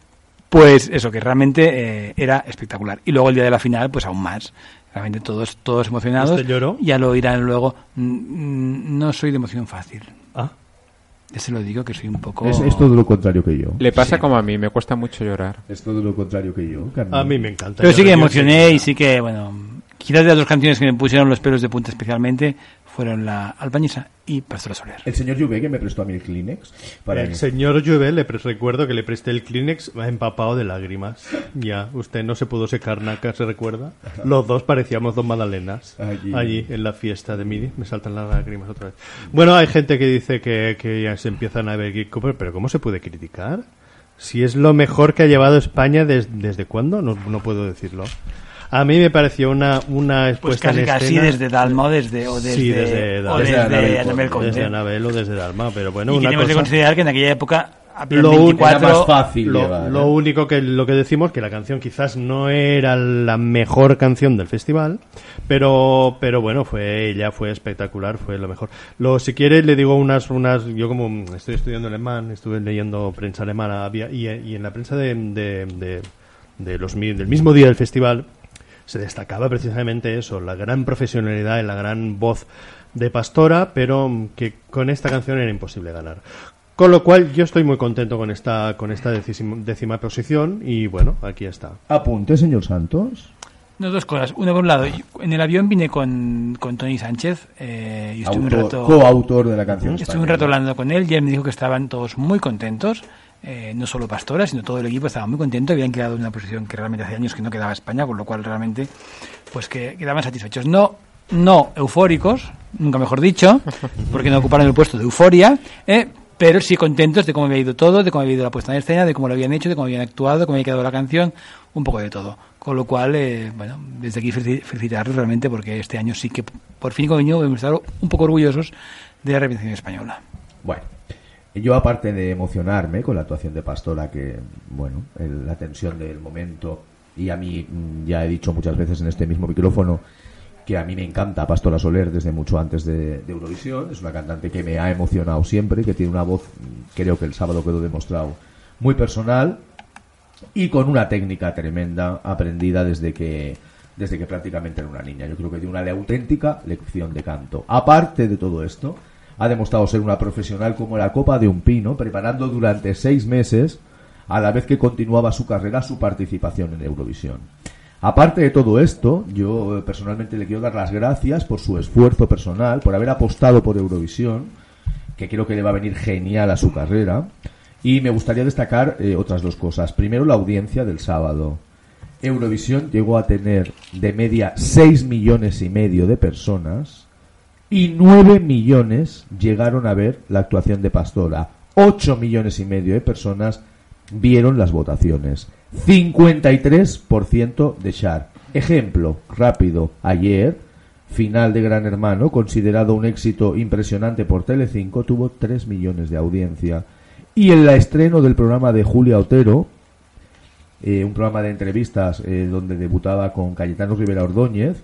pues eso, que realmente eh, era espectacular. Y luego el día de la final, pues aún más. Realmente todos, todos emocionados. ¿Usted lloró? Ya lo oirán luego. No soy de emoción fácil. Ah, Ya se lo digo que soy un poco... Es, es todo lo contrario que yo. Le pasa Sí. como a mí, me cuesta mucho llorar. Es todo lo contrario que yo. Carmen. a mí me encanta. Pero Yo sí que emocioné y sí que, bueno, quizás de las dos canciones que me pusieron los pelos de punta especialmente fueron la Albañesa y Pastora Soler. El señor Juve que me prestó a mí el Kleenex. Para el mí. señor Llueve, le pre- recuerdo que le presté el Kleenex empapado de lágrimas. Ya, usted no se pudo secar nada, ¿se recuerda? Los dos parecíamos dos magdalenas. Allí. Allí, en la fiesta de Midi. Me saltan las lágrimas otra vez. Bueno, hay gente que dice que, que ya se empiezan a ver... ¿cómo- ¿Pero cómo se puede criticar? Si es lo mejor que ha llevado España des- desde cuándo, no, no puedo decirlo. A mí me pareció una, una Pues expuesta casi, en casi escena- desde Dalma o desde, o desde, Sí, desde o Dalma. Desde desde Anabel. Desde Anabel o desde Dalma, pero bueno, y una tenemos que cosa... considerar que en aquella época Lo un- 24... Era más fácil Lo, llevar, lo ¿eh? único que lo que decimos que la canción quizás no era la mejor canción del festival, pero pero bueno, fue ella fue espectacular, fue lo mejor. Lo si quiere le digo unas unas yo como estoy estudiando alemán, estuve leyendo prensa alemana había, y, y en la prensa de, de, de- de los del mismo día del festival se destacaba precisamente eso, la gran profesionalidad y la gran voz de Pastora, pero que con esta canción era imposible ganar. Con lo cual yo estoy muy contento con esta con esta décima, décima posición y bueno, aquí está. Apunte, señor Santos. No, dos cosas. Una por un lado, en el avión vine con, con Tony Sánchez eh, y estuve un rato... coautor de la canción. Estuve un rato hablando con él y él me dijo que estaban todos muy contentos, eh, no solo Pastora, sino todo el equipo estaba muy contento, habían quedado en una posición que realmente hace años que no quedaba España, con lo cual realmente pues que quedaban satisfechos. No, no eufóricos, nunca mejor dicho, [LAUGHS] porque no ocuparon el puesto de euforia, eh, pero sí contentos de cómo había ido todo, de cómo había ido la puesta en escena, de cómo lo habían hecho, de cómo habían actuado, de cómo había quedado la canción, un poco de todo. Con lo cual, eh, bueno, desde aquí felici- felicitarlos realmente porque este año sí que por fin como hemos estado un poco orgullosos de la representación española. Bueno, yo aparte de emocionarme con la actuación de Pastora, que, bueno, la tensión del momento, y a mí mm, ya he dicho muchas veces en este mismo micrófono que a mí me encanta Pastora Soler desde mucho antes de, de Eurovisión, es una cantante que me ha emocionado siempre, que tiene una voz, mm, creo que el sábado quedó demostrado, muy personal y con una técnica tremenda aprendida desde que desde que prácticamente era una niña. Yo creo que dio una auténtica lección de canto. Aparte de todo esto, ha demostrado ser una profesional como la copa de un pino, preparando durante seis meses, a la vez que continuaba su carrera, su participación en Eurovisión. Aparte de todo esto, yo eh, personalmente le quiero dar las gracias por su esfuerzo personal, por haber apostado por Eurovisión, que creo que le va a venir genial a su carrera. Y me gustaría destacar eh, otras dos cosas. Primero, la audiencia del sábado. Eurovisión llegó a tener de media 6 millones y medio de personas y 9 millones llegaron a ver la actuación de Pastora. 8 millones y medio de personas vieron las votaciones. 53% de Char. Ejemplo rápido. Ayer, final de Gran Hermano, considerado un éxito impresionante por Telecinco, tuvo 3 millones de audiencia. Y el estreno del programa de Julia Otero, eh, un programa de entrevistas eh, donde debutaba con Cayetano Rivera Ordóñez,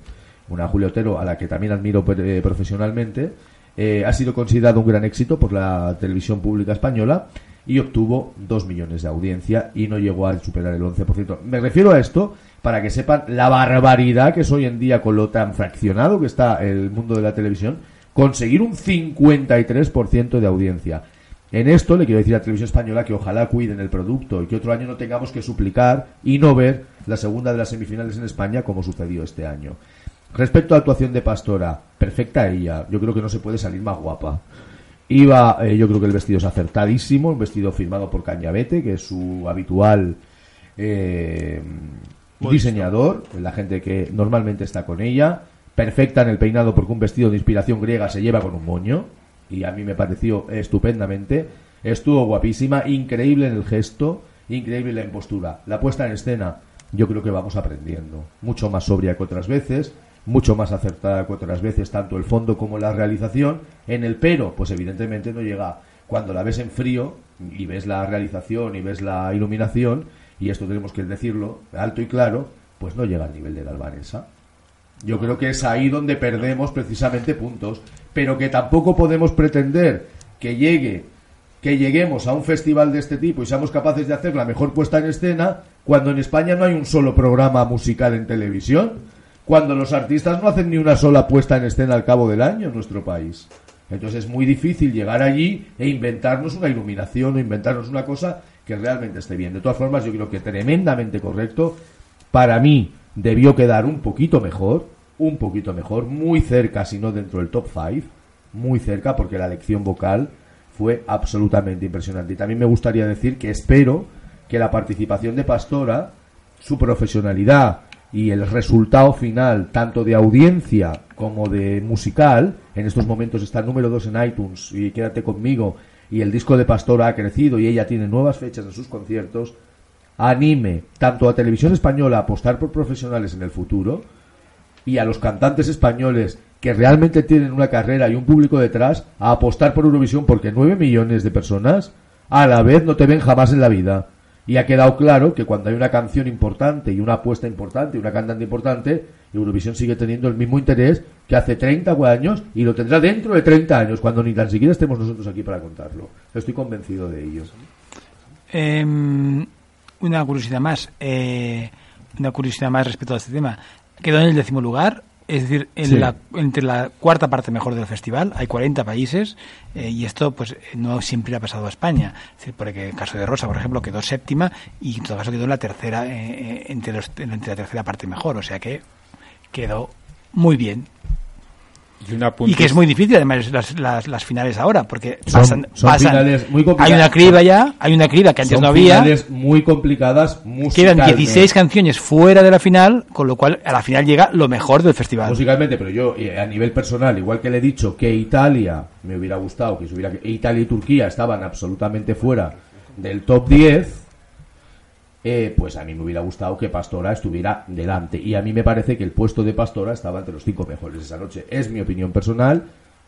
una Julia Otero a la que también admiro eh, profesionalmente, eh, ha sido considerado un gran éxito por la televisión pública española y obtuvo 2 millones de audiencia y no llegó a superar el 11%. Me refiero a esto para que sepan la barbaridad que es hoy en día con lo tan fraccionado que está el mundo de la televisión, conseguir un 53% de audiencia. En esto le quiero decir a Televisión Española que ojalá cuiden el producto y que otro año no tengamos que suplicar y no ver la segunda de las semifinales en España como sucedió este año. Respecto a la actuación de Pastora, perfecta ella. Yo creo que no se puede salir más guapa. Iba, eh, yo creo que el vestido es acertadísimo, un vestido firmado por Cañavete, que es su habitual eh, diseñador, la gente que normalmente está con ella. Perfecta en el peinado porque un vestido de inspiración griega se lleva con un moño y a mí me pareció estupendamente. Estuvo guapísima, increíble en el gesto, increíble en la impostura. La puesta en escena, yo creo que vamos aprendiendo. Mucho más sobria que otras veces, mucho más acertada que otras veces, tanto el fondo como la realización. En el pero, pues evidentemente no llega. Cuando la ves en frío y ves la realización y ves la iluminación, y esto tenemos que decirlo alto y claro, pues no llega al nivel de la albanesa. Yo creo que es ahí donde perdemos precisamente puntos, pero que tampoco podemos pretender que llegue que lleguemos a un festival de este tipo y seamos capaces de hacer la mejor puesta en escena cuando en España no hay un solo programa musical en televisión, cuando los artistas no hacen ni una sola puesta en escena al cabo del año en nuestro país. Entonces es muy difícil llegar allí e inventarnos una iluminación o inventarnos una cosa que realmente esté bien. De todas formas, yo creo que tremendamente correcto. Para mí debió quedar un poquito mejor, un poquito mejor, muy cerca, si no dentro del top 5, muy cerca, porque la lección vocal fue absolutamente impresionante. Y también me gustaría decir que espero que la participación de Pastora, su profesionalidad y el resultado final, tanto de audiencia como de musical, en estos momentos está número 2 en iTunes y quédate conmigo, y el disco de Pastora ha crecido y ella tiene nuevas fechas en sus conciertos, anime tanto a Televisión Española a apostar por profesionales en el futuro y a los cantantes españoles que realmente tienen una carrera y un público detrás a apostar por Eurovisión porque 9 millones de personas a la vez no te ven jamás en la vida. Y ha quedado claro que cuando hay una canción importante y una apuesta importante y una cantante importante, Eurovisión sigue teniendo el mismo interés que hace 30 años y lo tendrá dentro de 30 años, cuando ni tan siquiera estemos nosotros aquí para contarlo. Estoy convencido de ello. Em, una curiosidad más, eh, una curiosidad más respecto a este tema. Quedó en el décimo lugar, es decir, en Sí. la, entre la cuarta parte mejor del festival. Hay 40 países eh, y esto pues no siempre ha pasado a España. Es decir, porque el caso de Rosa, por ejemplo, quedó séptima y en todo caso quedó en la tercera, eh, eh, entre, los- entre la tercera parte mejor. O sea que quedó muy bien. Y, una Y que es muy difícil, además, las, las, las finales ahora, porque Son- pasan, son pasan. finales muy complicadas. Hay una criba ya, hay una criba que antes Son no había. finales muy complicadas Quedan musicalmente. 16 canciones fuera de la final, con lo cual a la final llega lo mejor del festival. musicalmente, pero yo eh, a nivel personal, igual que le he dicho que Italia me hubiera gustado que se hubiera Italia y Turquía estaban absolutamente fuera del top 10, eh, pues a mí me hubiera gustado que Pastora estuviera delante y a mí me parece que el puesto de Pastora estaba entre los cinco mejores esa noche. Es mi opinión personal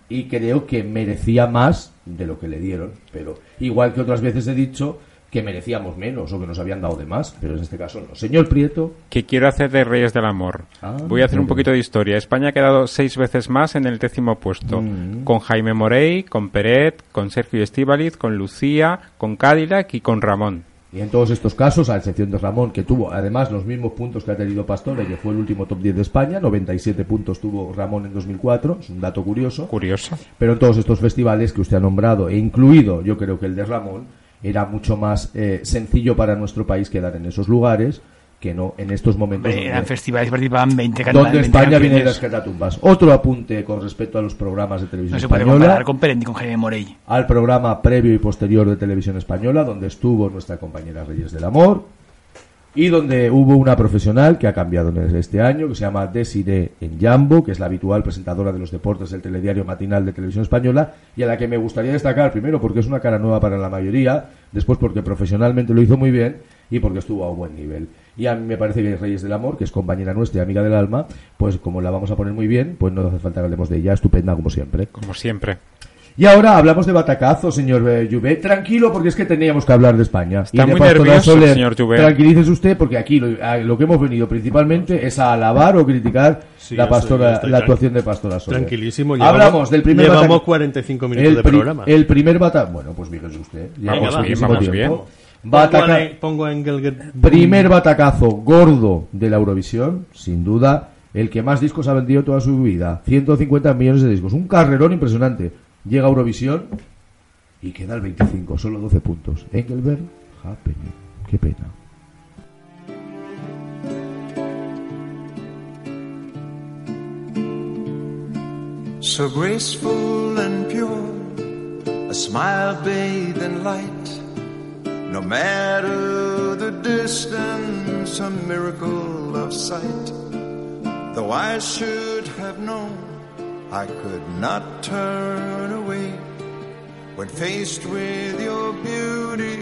y creo que merecía más de lo que le dieron, pero igual que otras veces he dicho que merecíamos menos o que nos habían dado de más, pero en este caso no. Señor Prieto, que quiero hacer de Reyes del Amor. Ah, Voy a hacer un poquito de historia. España ha quedado seis veces más en el décimo puesto. Mm. Con Jaime Morey, con Peret, con Sergio Estíbaliz, con Lucía, con Cadillac y con Ramón. Y en todos estos casos, a excepción de Ramón, que tuvo además los mismos puntos que ha tenido Pastore, que fue el último top 10 de España, 97 puntos tuvo Ramón en 2004, es un dato curioso. Curioso. Pero en todos estos festivales que usted ha nombrado, e incluido yo creo que el de Ramón, era mucho más eh, sencillo para nuestro país quedar en esos lugares que no en estos momentos Hombre, eran festivales participaban 20 cantantes. donde 20 España viene de las catatumbas. Otro apunte con respecto a los programas de televisión No se puede española comparar con Peret ni con Jaime Morey. al programa previo y posterior de Televisión Española, donde estuvo nuestra compañera Reyes del Amor, y donde hubo una profesional que ha cambiado en este año, que se llama Desiree Enyambo, que es la habitual presentadora de los deportes del telediario matinal de Televisión Española, y a la que me gustaría destacar, primero porque es una cara nueva para la mayoría, después porque profesionalmente lo hizo muy bien, y porque estuvo a un buen nivel. Y a mí me parece que Reyes del Amor, que es compañera nuestra y amiga del alma, pues como la vamos a poner muy bien, pues no hace falta que hablemos de ella, estupenda como siempre. Como siempre. Y ahora hablamos de batacazo, señor eh, Jouvet. Tranquilo, porque es que teníamos que hablar de España. Está y de muy nervioso Soler. señor Jouvet. Tranquilícese usted, porque aquí lo, a lo que hemos venido principalmente es a alabar o criticar Sí, la, pastora, estoy la actuación de Pastora Soler. Tranquilísimo. Hablamos del primer Llevamos bataca- 45 minutos el, de programa. el primer bata... Bueno, pues fíjese usted. Vamos llevamos bien, vamos tiempo. Bataca- Pongo. Primer batacazo gordo de la Eurovisión, sin duda, el que más discos ha vendido toda su vida. 150 millones de discos. Un carrerón impresionante. Llega a Eurovisión y queda el 25, solo 12 puntos. Engelberg, Happening. Qué pena. So graceful and pure, a smile bathed in light. No matter the distance, a miracle of sight. Though I should have known, I could not turn away. When faced with your beauty,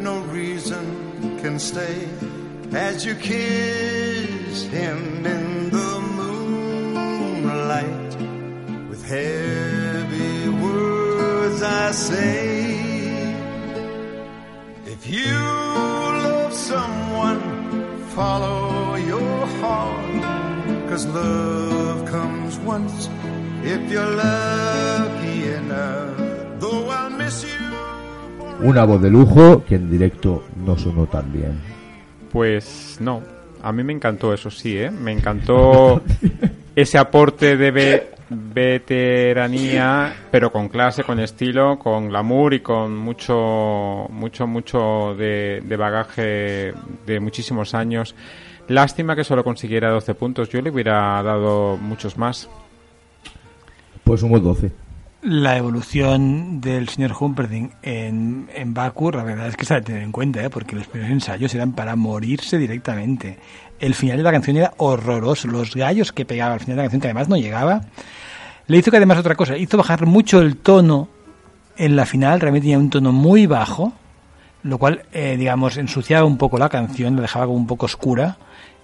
no reason can stay. As you kiss him in the moonlight, with heavy words I say, if you love someone, follow your heart, cause love comes once if you're lucky enough. Though I'll miss you. Una voz de lujo que en directo no sonó tan bien. Pues no, a mí me encantó eso sí, ¿eh? Me encantó [LAUGHS] ese aporte de veteranía, pero con clase, con estilo, con glamour y con mucho, mucho, mucho de, de bagaje de muchísimos años. Lástima que solo consiguiera 12 puntos. Yo le hubiera dado muchos más. Pues somos 12. La evolución del señor Humperdinck en, en Baku, la verdad es que se ha de tener en cuenta, ¿eh? porque los primeros ensayos eran para morirse directamente. El final de la canción era horroroso. Los gallos que pegaba al final de la canción, que además no llegaba, le hizo que además otra cosa, hizo bajar mucho el tono en la final, realmente tenía un tono muy bajo, lo cual, eh, digamos, ensuciaba un poco la canción, la dejaba como un poco oscura.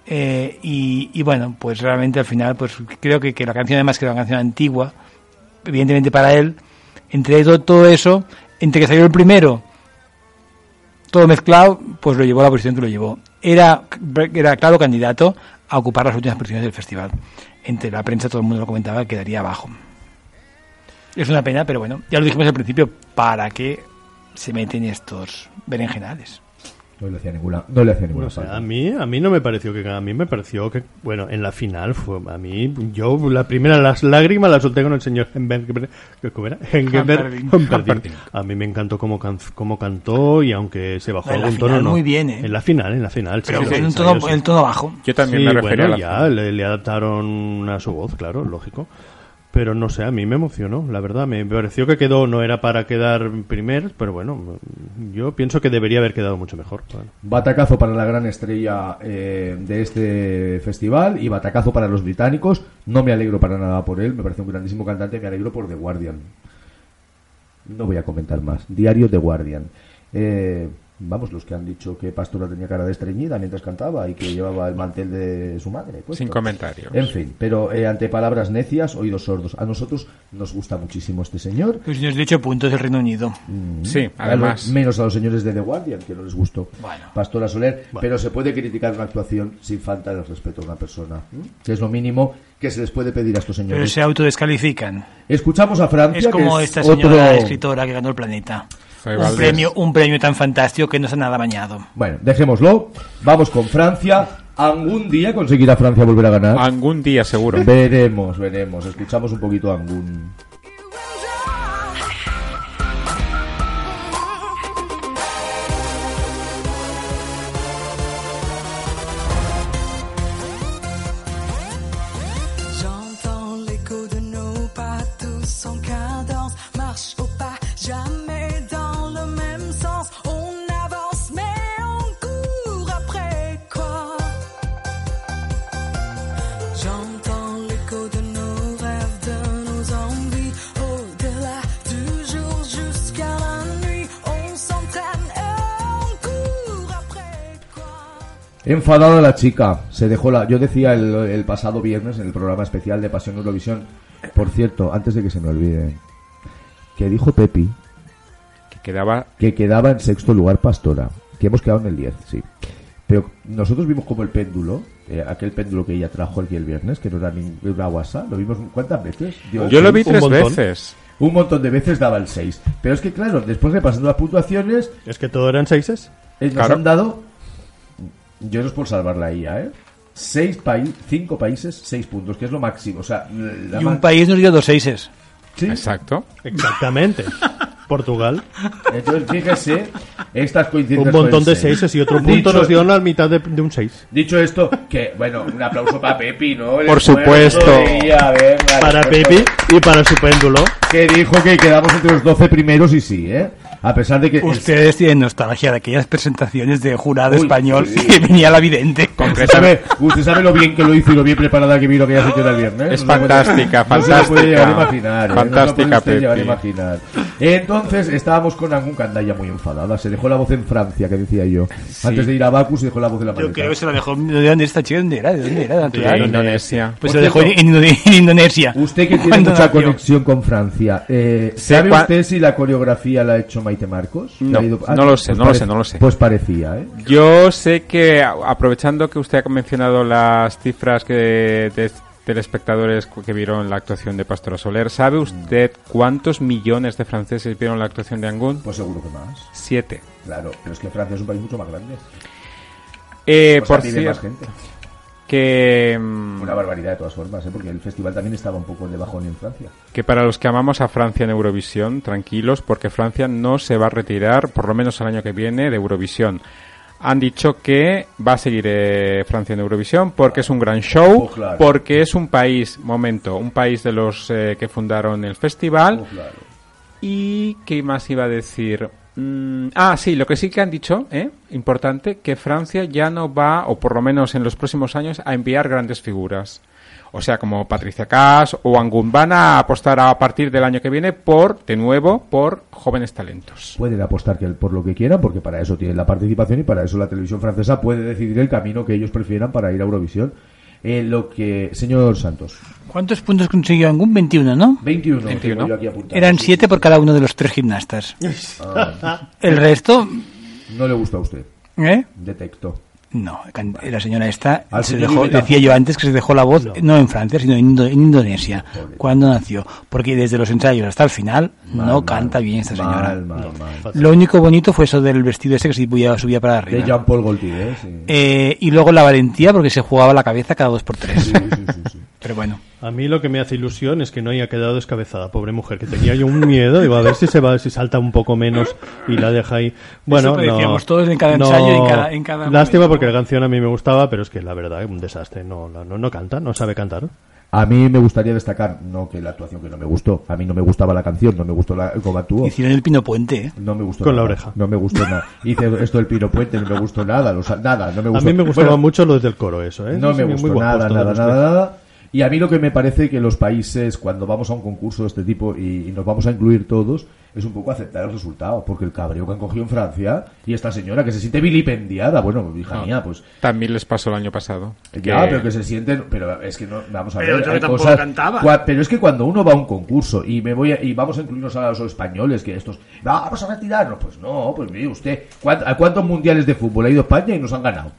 eh, y, y bueno, pues realmente al final, pues creo que, que la canción además que era una canción antigua, evidentemente para él, entre todo, todo eso, entre que salió el primero, todo mezclado, pues lo llevó a la posición que lo llevó. Era, era claro candidato a ocupar las últimas posiciones del festival. Entre la prensa todo el mundo lo comentaba que quedaría abajo. Es una pena, pero bueno, ya lo dijimos al principio, ¿para qué se meten estos berenjenales? No le hacía ninguna, no le hacía ninguna falta. a mí, a mí no me pareció que a mí me pareció que bueno en la final fue a mí yo la primera las lágrimas las solté con el señor Hengenberg ¿cómo era? A mí me encantó cómo, can- cómo cantó y aunque se bajó En algún tono no muy bien, ¿eh? en la final en la final Pero sí, un sí, tono, el tono bajo. Yo también Sí, me refería bueno, a la ya le, le adaptaron a su voz, claro, lógico. Pero no sé, a mí me emocionó, la verdad. Me pareció que quedó, no era para quedar primer, pero bueno, yo pienso que debería haber quedado mucho mejor. Batacazo para la gran estrella eh, de este festival y batacazo para los británicos. No me alegro para nada por él, me parece un grandísimo cantante, me alegro por The Guardian. No voy a comentar más. Diario The Guardian. Eh, vamos, los que han dicho que Pastora tenía cara de estreñida mientras cantaba y que llevaba el mantel de su madre. puesto. Sin comentarios. En fin, pero eh, ante palabras necias, oídos sordos. A nosotros nos gusta muchísimo este señor. Pues nos de hecho puntos del Reino Unido. Sí, A los- además. menos a los señores de The Guardian, que no les gustó Bueno. Pastora Soler, pero se puede criticar una actuación sin falta de respeto a una persona, ¿m? que es lo mínimo que se les puede pedir a estos Pero señores. se autodescalifican. Escuchamos a Francia, Es como que esta es señora otro... escritora que ganó el planeta. Un Valdés. premio, un premio tan fantástico que no se ha nada bañado. Bueno, dejémoslo. Vamos con Francia. ¿Algún día conseguirá Francia volver a ganar? Algún día seguro. Veremos, veremos. Escuchamos un poquito a Angun. Enfadada la chica, se dejó la. Yo decía el, el pasado viernes en el programa especial de Pasión Eurovisión. Por cierto, antes de que se me olvide, que dijo Pepi Que quedaba que quedaba en sexto lugar Pastora, que hemos quedado en el 10, sí. Pero nosotros vimos como el péndulo, eh, aquel péndulo que ella trajo aquí el viernes, que no era ninguna guasa, lo vimos cuántas veces. Yo lo vi tres montón. veces. Un montón de veces daba el 6. Pero es que claro, después repasando las puntuaciones, Es que todo eran seises. eh, nos Claro. han dado, yo no es por salvar la IA, ¿eh? Seis países, cinco países, seis puntos, que es lo máximo. O sea, la Y un país nos dio dos seises. Sí. Exacto. Exactamente. Portugal. Entonces, fíjese, estas Un coincidencias. montón pueden de seises y otro punto Dicho- nos dio la mitad de, de un seis. Dicho esto, que, bueno, un aplauso para Pepi, ¿no? El Por supuesto. Para el Pepi y para su péndulo. Que dijo que quedamos entre los 12 primeros y sí, ¿eh? A pesar de que... Ustedes tienen nostalgia de aquellas presentaciones de jurado Uy, español sí. que venía la vidente. Usted sabe, usted sabe lo bien que lo hizo y lo bien preparada que vino aquella señora el viernes. Es No se puede- fantástica, No se lo puede llegar a fantástica. imaginar. ¿eh? Fantástica, no se lo llegar a imaginar. Entonces, estábamos con algún candalla muy enfadada. Se dejó la voz en Francia, que decía yo. Antes de ir a Baku se dejó la voz en la Yo creo que se la dejó. ¿De dónde está chica? ¿De dónde era? ¿De dónde era? De Natural. Indonesia. Pues se la dejó en, en Indo- en Indonesia. Usted que tiene ¿Cuándo mucha nació? conexión con Francia, eh, ¿sabe usted si la coreografía la ha hecho Maite Marcos? No, ¿Ha ido- no lo sé, no lo sé, no lo sé. Pues parecía, ¿eh? Yo sé que, aprovechando que usted ha mencionado las cifras que de telespectadores que vieron la actuación de Pastora Soler, ¿sabe usted cuántos millones de franceses vieron la actuación de Angun? Pues seguro que más. Siete. Claro, pero es que Francia es un país mucho más grande. Eh, O sea, por tiene más cierto, gente. Que, mm, Una barbaridad de todas formas, ¿eh? porque el festival también estaba un poco de bajón en Francia. que para los que amamos a Francia en Eurovisión, tranquilos, porque Francia no se va a retirar, por lo menos el año que viene, de Eurovisión. Han dicho que va a seguir eh, Francia en Eurovisión porque es un gran show, Oh, claro. porque es un país, momento, un país de los eh, que fundaron el festival. Oh, claro. ¿Y qué más iba a decir? Mm, ah, sí, lo que sí que han dicho, ¿eh? importante, que Francia ya no va, o por lo menos en los próximos años, a enviar grandes figuras. O sea, como Patricia Cass o Angun a apostar a partir del año que viene por, de nuevo, por jóvenes talentos. Pueden apostar que por lo que quieran, porque para eso tienen la participación y para eso la televisión francesa puede decidir el camino que ellos prefieran para ir a Eurovisión. Eh, lo que, señor Santos, ¿Cuántos puntos consiguió Angun? 21, ¿no? 21, 21. tengo yo aquí apuntado. Eran Sí, 7 por cada uno de los tres gimnastas. [LAUGHS] Ah, El resto, no le gusta a usted, ¿eh? detecto. No, la señora esta Al se dejó, decía yo antes que se dejó la voz no, en Francia, sino en, Indo- en Indonesia, cuando nació. Porque desde los ensayos hasta el final Mal, no mal, canta bien esta señora. Mal, mal, mal. Lo único bonito fue eso del vestido ese que se subía, subía para De arriba. Jean-Paul Gaultier, ¿eh? Sí. Eh, y luego la valentía porque se jugaba la cabeza cada dos por tres. Sí, sí, sí, sí. [LAUGHS] Pero bueno. A mí lo que me hace ilusión es que no haya quedado descabezada, pobre mujer, que tenía yo un miedo, digo, a ver si se va, si salta un poco menos y la deja ahí. Bueno, Eso lo no, decíamos todos en cada no- ensayo y en cada- en cada Lástima momento. porque la canción a mí me gustaba, pero es que la verdad es un desastre, no, no, no, no canta, no sabe cantar. A mí me gustaría destacar, no que la actuación que no me gustó, a mí no me gustaba la canción, no me gustó la, cómo actuó. Hicieron el Pino Puente, ¿eh? No me gustó Con la nada. oreja. No me gustó nada. Hice esto del Pino Puente, no me gustó nada. nada, no me A gustó. mí me gustaba Bueno, mucho lo del coro, eso, ¿eh? No me muy gustó nada, nada, los nada, nada. Y a mí lo que me parece que los países, cuando vamos a un concurso de este tipo y, y nos vamos a incluir todos, es un poco aceptar el resultado. Porque el cabreo que han cogido en Francia y esta señora que se siente vilipendiada, bueno, hija No. mía, pues También les pasó el año pasado. ya, que- pero que se sienten, pero es que no, vamos a Pero ver, yo hay tampoco cosas, cantaba. cua- pero es que cuando uno va a un concurso y me voy a- y vamos a incluirnos a los españoles, que estos, "Va, vamos a retirarnos, pues no, pues mire usted, ¿cuánt- ¿a cuántos mundiales de fútbol ha ido España y nos han ganado?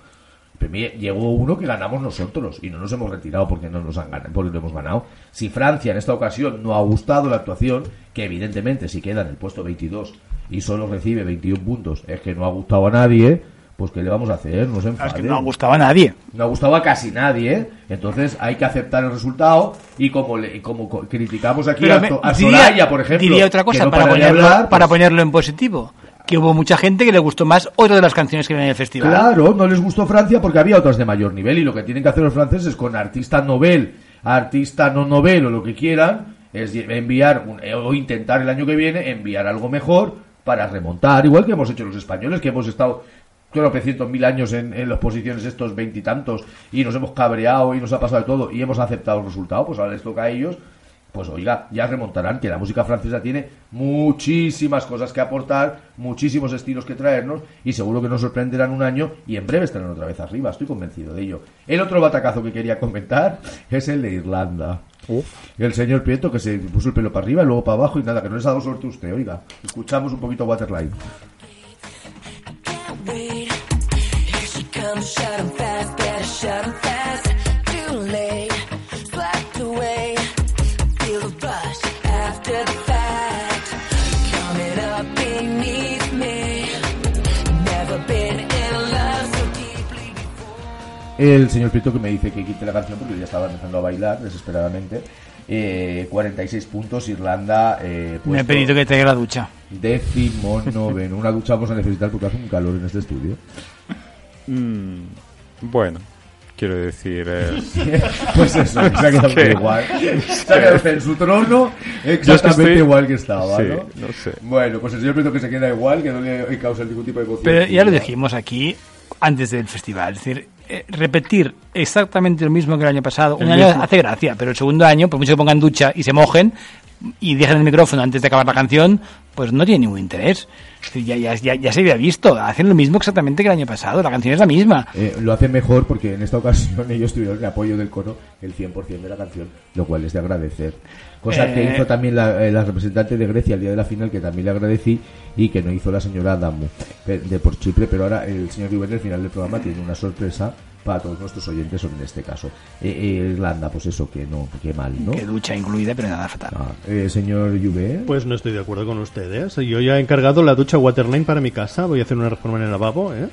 Pero llegó uno que ganamos nosotros y no nos hemos retirado porque no nos han ganado, porque no hemos ganado. Si Francia en esta ocasión no ha gustado la actuación, que evidentemente si queda en el puesto 22 y solo recibe 21 puntos, es que no ha gustado a nadie, pues ¿qué le vamos a hacer? No se Es que enfade no gustaba a nadie. no ha gustado a casi nadie, entonces hay que aceptar el resultado y como le, como co- criticamos aquí a, me- To- a diría- por ejemplo, Diría otra que cosa no para, ponerlo, hablar, para pues, ponerlo en positivo. Que hubo mucha gente que le gustó más otra de las canciones que ven en el festival. Claro, no les gustó Francia porque había otras de mayor nivel y lo que tienen que hacer los franceses con artista novel, artista no novel o lo que quieran es enviar un- eh, o intentar el año que viene enviar algo mejor para remontar, igual que hemos hecho los españoles que hemos estado tropecientos mil años en, en las posiciones estos veintitantos y, nos hemos cabreado y nos ha pasado de todo y hemos aceptado el resultado, pues ahora les toca a ellos pues oiga, ya remontarán que la música francesa tiene muchísimas cosas que aportar, muchísimos estilos que traernos y seguro que nos sorprenderán un año y en breve estarán otra vez arriba, estoy convencido de ello. El otro batacazo que quería comentar [LAUGHS] es el de Irlanda. El señor Prieto que se puso el pelo para arriba y luego para abajo y nada, que no les ha dado suerte usted, oiga. Escuchamos un poquito Waterline. El señor Prieto que me dice que quite la canción porque ya estaba empezando a bailar desesperadamente. Eh, 46 puntos, Irlanda. Eh, Me he pedido que traiga la ducha. Décimo noveno. Una ducha vamos a necesitar porque hace un calor en este estudio. Mm, bueno, quiero decir... eh, [LAUGHS] Pues eso, que se ha quedado que- igual. Se ha quedado en su trono exactamente estoy- igual que estaba, Sí, ¿no? no sé. Bueno, pues el señor Prieto que se queda igual, que no le causa ningún tipo de emoción. Pero ya lo dijimos aquí antes del festival. Es decir, eh, repetir exactamente lo mismo que el año pasado. El Un año mismo. hace gracia, pero el segundo año, por mucho que pongan ducha y se mojen y dejen el micrófono antes de acabar la canción, pues no tiene ningún interés. Ya, ya, ya, ya se había visto. Hacen lo mismo exactamente que el año pasado. La canción es la misma. Eh, lo hacen mejor porque en esta ocasión [LAUGHS] ellos tuvieron el apoyo del coro el 100% de la canción, lo cual es de agradecer. Cosa que Eh. hizo también la, eh, la representante de Grecia el día de la final, que también le agradecí, y que no hizo la señora Adamu de por Chipre. Pero ahora el señor Rubén, al final del programa, tiene una sorpresa para todos nuestros oyentes, en este caso. Eh, eh, Irlanda, pues eso, que no, que mal, ¿no? Que ducha incluida, pero nada fatal. Ah, eh, señor Juve. Pues no estoy de acuerdo con ustedes. Yo ya he encargado la ducha Waterline para mi casa. Voy a hacer una reforma en el lavabo. ¿eh?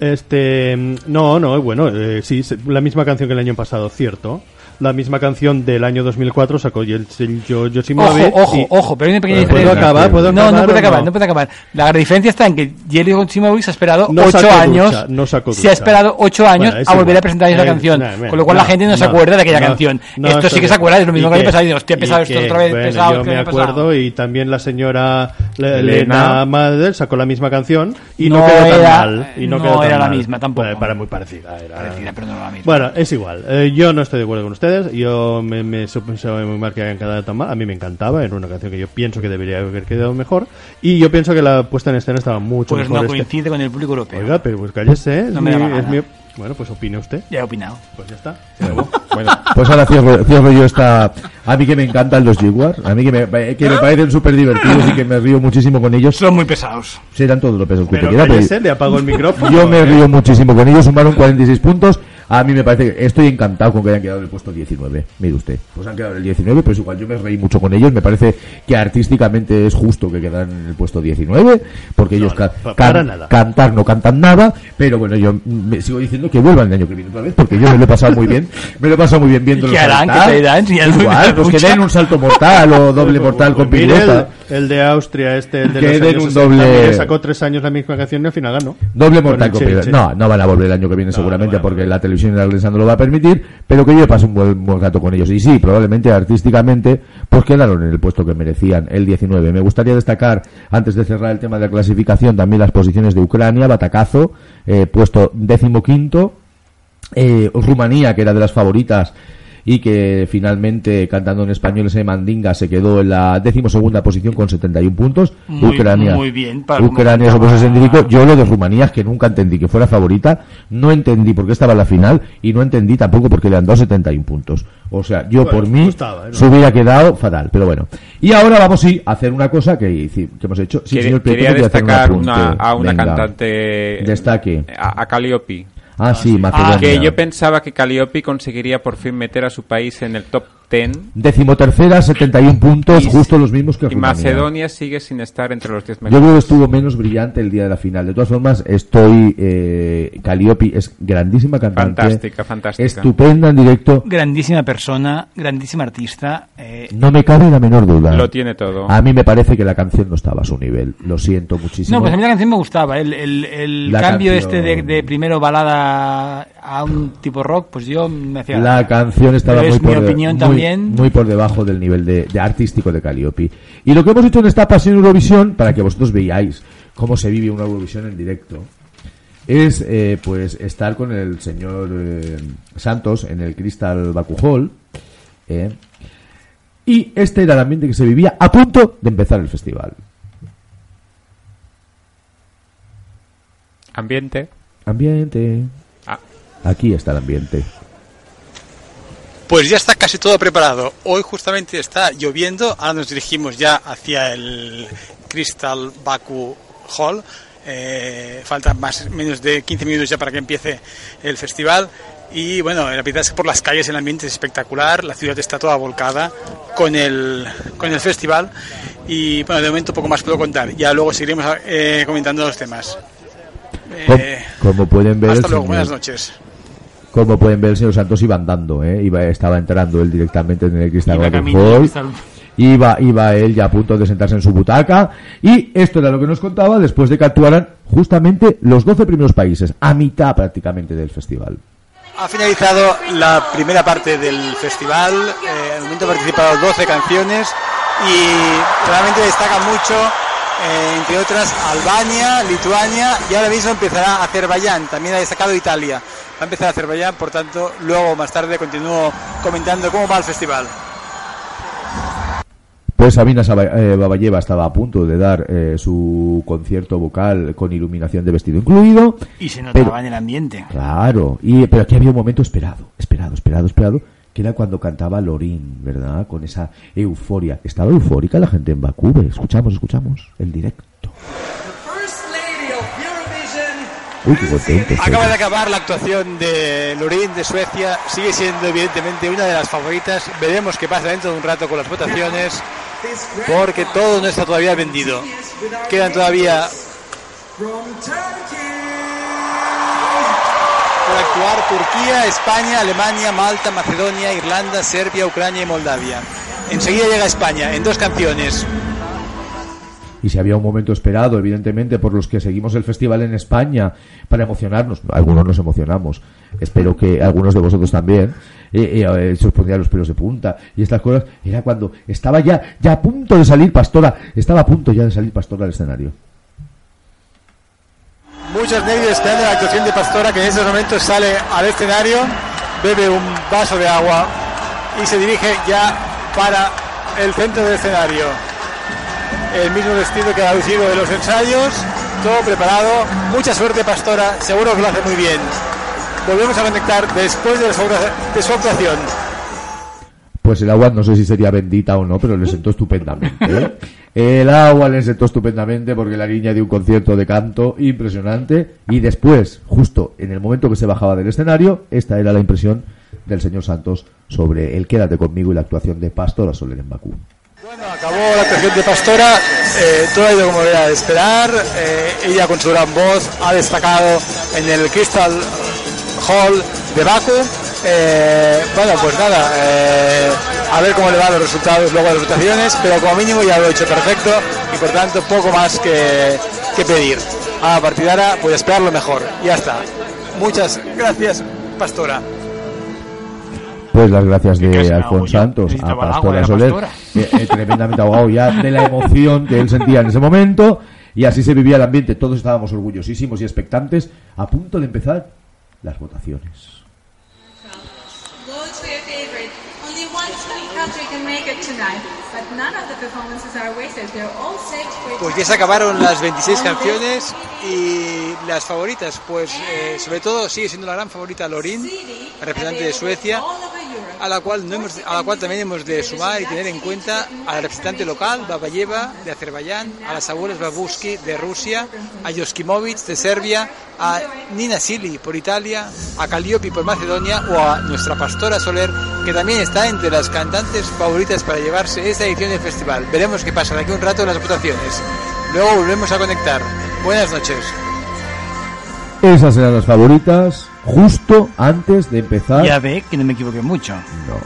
Este, mm, no, no, bueno, eh, sí, se- la misma canción que el año pasado, cierto. La misma canción del año 2004 sacó el sello. Ojo, ojo, y- ojo, pero hay una pequeña ¿Puedo diferencia. acabar? ¿Puedo no, acabar no puede o acabar, no? no puede acabar. La diferencia está en que Jerry Goldsmith ha esperado No ocho sacó años. ducha, no sacó se ha esperado ocho años Bueno, a volver a presentar esa canción. con lo cual la gente no, se no, acuerda de aquella no, canción. no, esto sí que se acuerda, es lo mismo ¿Y que pasado. Y digo, hostia, ¿Y pesado esto otra vez, Bueno, pesado yo que me acuerdo y también la señora Le- Elena. Madel sacó la misma canción y no, No quedó tan mal. Y no, no era la misma tampoco. Para muy parecida. Era, Parecida, pero no la misma. Bueno, es igual. Eh, yo no estoy de acuerdo con ustedes. Yo me, me supe muy mal que hayan quedado tan mal. A mí me encantaba. Era una canción que yo pienso que debería haber quedado mejor. Y yo pienso que la puesta en escena estaba mucho pues mejor. no este- coincide con el público europeo. Oiga, pero pues cállese. Es No me mi- es mi- Bueno, pues opine usted. Ya he opinado. Pues ya está. [LAUGHS] Bueno, Pues ahora cierro, cierro yo esta... A mí que me encantan los Jaguars, a mí que me, que me parecen súper divertidos y que me río muchísimo con ellos. Son muy pesados. Serán todos los pesos que Pero quiera, pero cállese, le apago el micrófono. yo me [LAUGHS] río muchísimo con ellos, sumaron 46 puntos. A mí me parece que estoy encantado con que hayan quedado en el puesto 19. Mire usted, pues han quedado en el 19, pero es igual yo me reí mucho con ellos. Me parece que artísticamente es justo que quedaran en el puesto 19, porque ellos no, ca- pa- can- nada. cantar no cantan nada. Pero bueno, yo me sigo diciendo que vuelvan el año que viene otra vez, porque yo me lo he pasado muy bien. Me lo he pasado muy bien viendo ¿Y [LAUGHS] qué harán? ¿Qué traerán? Si ya no Igual, pues que den un salto mortal o [LAUGHS] doble mortal con el, pirueta. el de Austria, este, el de Que los den años un 60, doble- sacó tres años la misma canción y al final ganó. Doble mortal Con con pirueta. No, no van a volver el año que viene No, seguramente no porque la televisión inglesa no lo va a permitir, pero que yo pase un buen, buen rato con ellos. Y sí, probablemente artísticamente, pues quedaron en el puesto que merecían, el 19. Me gustaría destacar, antes de cerrar el tema de la clasificación, también las posiciones de Ucrania, Batacazo, eh, puesto decimoquinto, eh, Rumanía, que era de las favoritas y que finalmente cantando en español ese mandinga se quedó en la decimosegunda posición con 71 puntos. Muy- Ucrania, muy bien, Ucrania escéntrico. Yo lo de Rumanía es que nunca entendí que fuera favorita, no entendí por qué estaba en la final y no entendí tampoco por qué le han dado 71 puntos. O sea, yo Bueno, por mí gustaba, ¿eh? se hubiera quedado fatal, pero bueno. Y ahora vamos sí, a hacer una cosa que, hemos hecho. Sí, quería, señor Prieto, quería hacer un apunte. una, a una Venga. cantante. Destaque. A, a Calliope. Ah, sí, Macedonia. Que yo pensaba que Calliope conseguiría por fin meter a su país en el top 10. Decimotercera, 71 puntos, Y- justo los mismos que Y Rumanía. Macedonia sigue sin estar entre los 10 Yo creo que mejores. estuvo menos brillante el día de la final. De todas formas, estoy. Eh, Calliope es grandísima cantante. Fantástica, fantástica. Estupenda en directo. Grandísima persona, grandísima artista. eh, No me cabe la menor duda. Lo tiene todo. A mí me parece que la canción no estaba a su nivel. Lo siento muchísimo. No, pues a mí la canción me gustaba. El, el, el cambio canción- este de, de primero balada a un tipo rock, pues yo me hacía... La canción estaba muy es mi por, de- opinión muy- también. muy por debajo del nivel de, de artístico de Calliope. Y lo que hemos hecho en esta pasión Eurovisión, para que vosotros veáis cómo se vive una Eurovisión en directo, es eh, pues estar con el señor eh, Santos en el Crystal Baku Hall. eh, y este era el ambiente que se vivía a punto de empezar el festival. Ambiente. Ambiente. Aquí está el ambiente. Pues ya está casi todo preparado. Hoy justamente está lloviendo. Ahora nos dirigimos ya hacia el Crystal Baku Hall. Eh, faltan más menos de 15 minutos ya para que empiece el festival. Y bueno, la verdad es que por las calles el ambiente es espectacular. La ciudad está toda volcada con el, con el festival. Y bueno, de momento poco más puedo contar. Ya luego seguiremos eh, comentando los temas. Eh, como pueden ver, hasta luego, señor- buenas noches. Como pueden ver, el señor Santos iba andando, ¿eh? iba, estaba entrando él directamente en el Cristal Iba Iba, iba él ya a punto de sentarse en su butaca. Y esto era lo que nos contaba después de que actuaran justamente los 12 primeros países, a mitad prácticamente del festival. Ha finalizado la primera parte del festival, eh, al momento han participado 12 canciones y realmente destaca mucho, eh, entre otras, Albania, Lituania y ahora mismo empezará Azerbaiyán, también ha destacado Italia. Va a empezar Azerbaiyán, por tanto, luego más tarde continúo comentando cómo va el festival. Pues Sabina eh, Babayeva estaba a punto de dar eh, su concierto vocal con iluminación de vestido incluido. Y se notaba Pero- en el ambiente. Claro, y, pero aquí había un momento esperado, esperado, esperado, esperado, que era cuando cantaba Lorín, ¿verdad? Con esa euforia. Estaba eufórica la gente en Bakú, escuchamos, escuchamos el directo. Uy, qué contento. Acaba de acabar la actuación de Lorín de Suecia, sigue siendo evidentemente una de las favoritas. Veremos qué pasa dentro de un rato con las votaciones, porque todo no está todavía vendido. Quedan todavía por actuar Turquía, España, Alemania, Malta, Macedonia, Irlanda, Serbia, Ucrania y Moldavia. Enseguida llega España en dos canciones. Y si había un momento esperado, evidentemente, por los que seguimos el festival en España, para emocionarnos, algunos nos emocionamos, espero que algunos de vosotros también, eh, eh, eh, se os los pelos de punta, y estas cosas, era cuando estaba ya, ya a punto de salir Pastora, estaba a punto ya de salir Pastora al escenario. Muchos nervios esperando la actuación de Pastora que en estos momentos sale al escenario, bebe un vaso de agua y se dirige ya para el centro del escenario. El mismo vestido que ha lucido de los ensayos, todo preparado. Mucha suerte Pastora, seguro que lo hace muy bien. Volvemos a conectar después de, su de su actuación. Pues el agua no sé si sería bendita o no, pero le sentó estupendamente. ¿eh? [LAUGHS] El agua le sentó estupendamente porque la niña dio un concierto de canto impresionante y después, justo en el momento que se bajaba del escenario, esta era la impresión del señor Santos sobre el Quédate conmigo y la actuación de Pastora Soler en Bakú. Bueno, acabó la actuación de Pastora, eh, todo ha ido como era de esperar, eh, ella con su gran voz ha destacado en el Crystal Hall de Baku. Eh, bueno, pues nada, a ver cómo le van los resultados luego de las votaciones, pero como mínimo ya lo he hecho perfecto y por tanto poco más que, que pedir. A partir de ahora, pues esperar lo mejor. Ya está. Muchas gracias, Pastora. Pues las gracias de Alfonso. Santos a Pastora Soler, Pastora. eh, eh, tremendamente ahogado ya de la emoción que él sentía en ese momento, y así se vivía el ambiente. Todos estábamos orgullosísimos y expectantes, a punto de empezar las votaciones. Pues ya se acabaron las 26 canciones y las favoritas, pues eh, sobre todo sigue siendo la gran favorita Lorin, representante de Suecia, a la cual no hemos, a la cual también hemos de sumar y tener en cuenta a la representante local Babayeva de Azerbaiyán, a las abuelas Babuski de Rusia, a Joskimovic de Serbia, a Nina Sili por Italia, a Calliope por Macedonia o a nuestra pastora Soler que también está entre las cantantes favoritas para llevarse esta edición del festival. Veremos qué pasa de aquí un rato en las votaciones. Luego volvemos a conectar. Buenas noches. Esas eran las favoritas, justo antes de empezar. Ya ve que no me equivoqué mucho. No.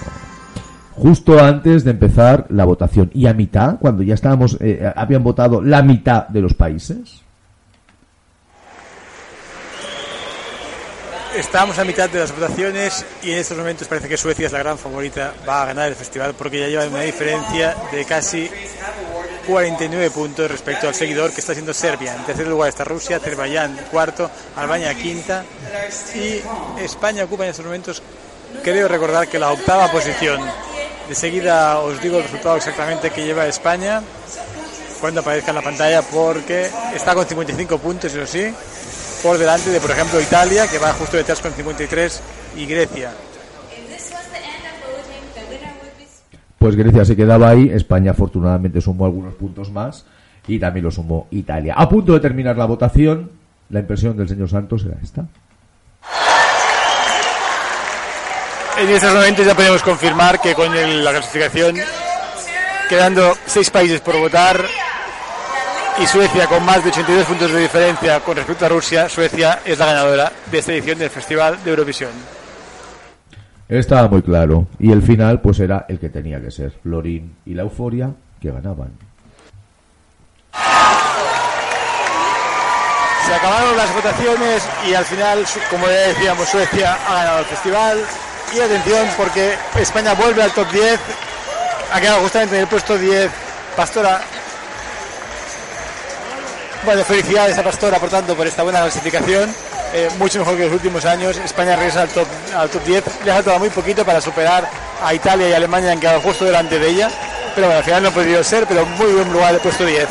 Justo antes de empezar la votación. Y a mitad, cuando ya estábamos, eh, habían votado la mitad de los países. Estamos a mitad de las votaciones y en estos momentos parece que Suecia es la gran favorita, va a ganar el festival porque ya lleva una diferencia de casi 49 puntos respecto al seguidor que está siendo Serbia. En tercer lugar está Rusia, Azerbaiyán cuarto, Albania quinta y España ocupa en estos momentos, creo recordar que la octava posición. De seguida os digo el resultado exactamente que lleva España cuando aparezca en la pantalla porque está con 55 puntos, eso sí, por delante de, por ejemplo, Italia, que va justo detrás con 53, y Grecia. Pues Grecia se quedaba ahí, España afortunadamente sumó algunos puntos más y también lo sumó Italia. A punto de terminar la votación, la impresión del señor Santos era esta. En estos momentos ya podemos confirmar que con el- la clasificación, quedando seis países por votar, y Suecia con más de 82 puntos de diferencia con respecto a Rusia, Suecia es la ganadora de esta edición del Festival de Eurovisión. Estaba muy claro. Y el final, pues era el que tenía que ser. Lorín y la euforia que ganaban. Se acabaron las votaciones y al final, como ya decíamos, Suecia ha ganado el festival. Y atención, porque España vuelve al top 10. Ha quedado justamente en el puesto 10 Pastora. Bueno, felicidades a Pastora, por tanto, por esta buena clasificación. Eh, mucho mejor que los últimos años. España regresa al top, al top 10. Le ha faltado muy poquito para superar a Italia y Alemania, han quedado justo delante de ella. Pero bueno, al final no ha podido ser, pero muy buen lugar el puesto 10.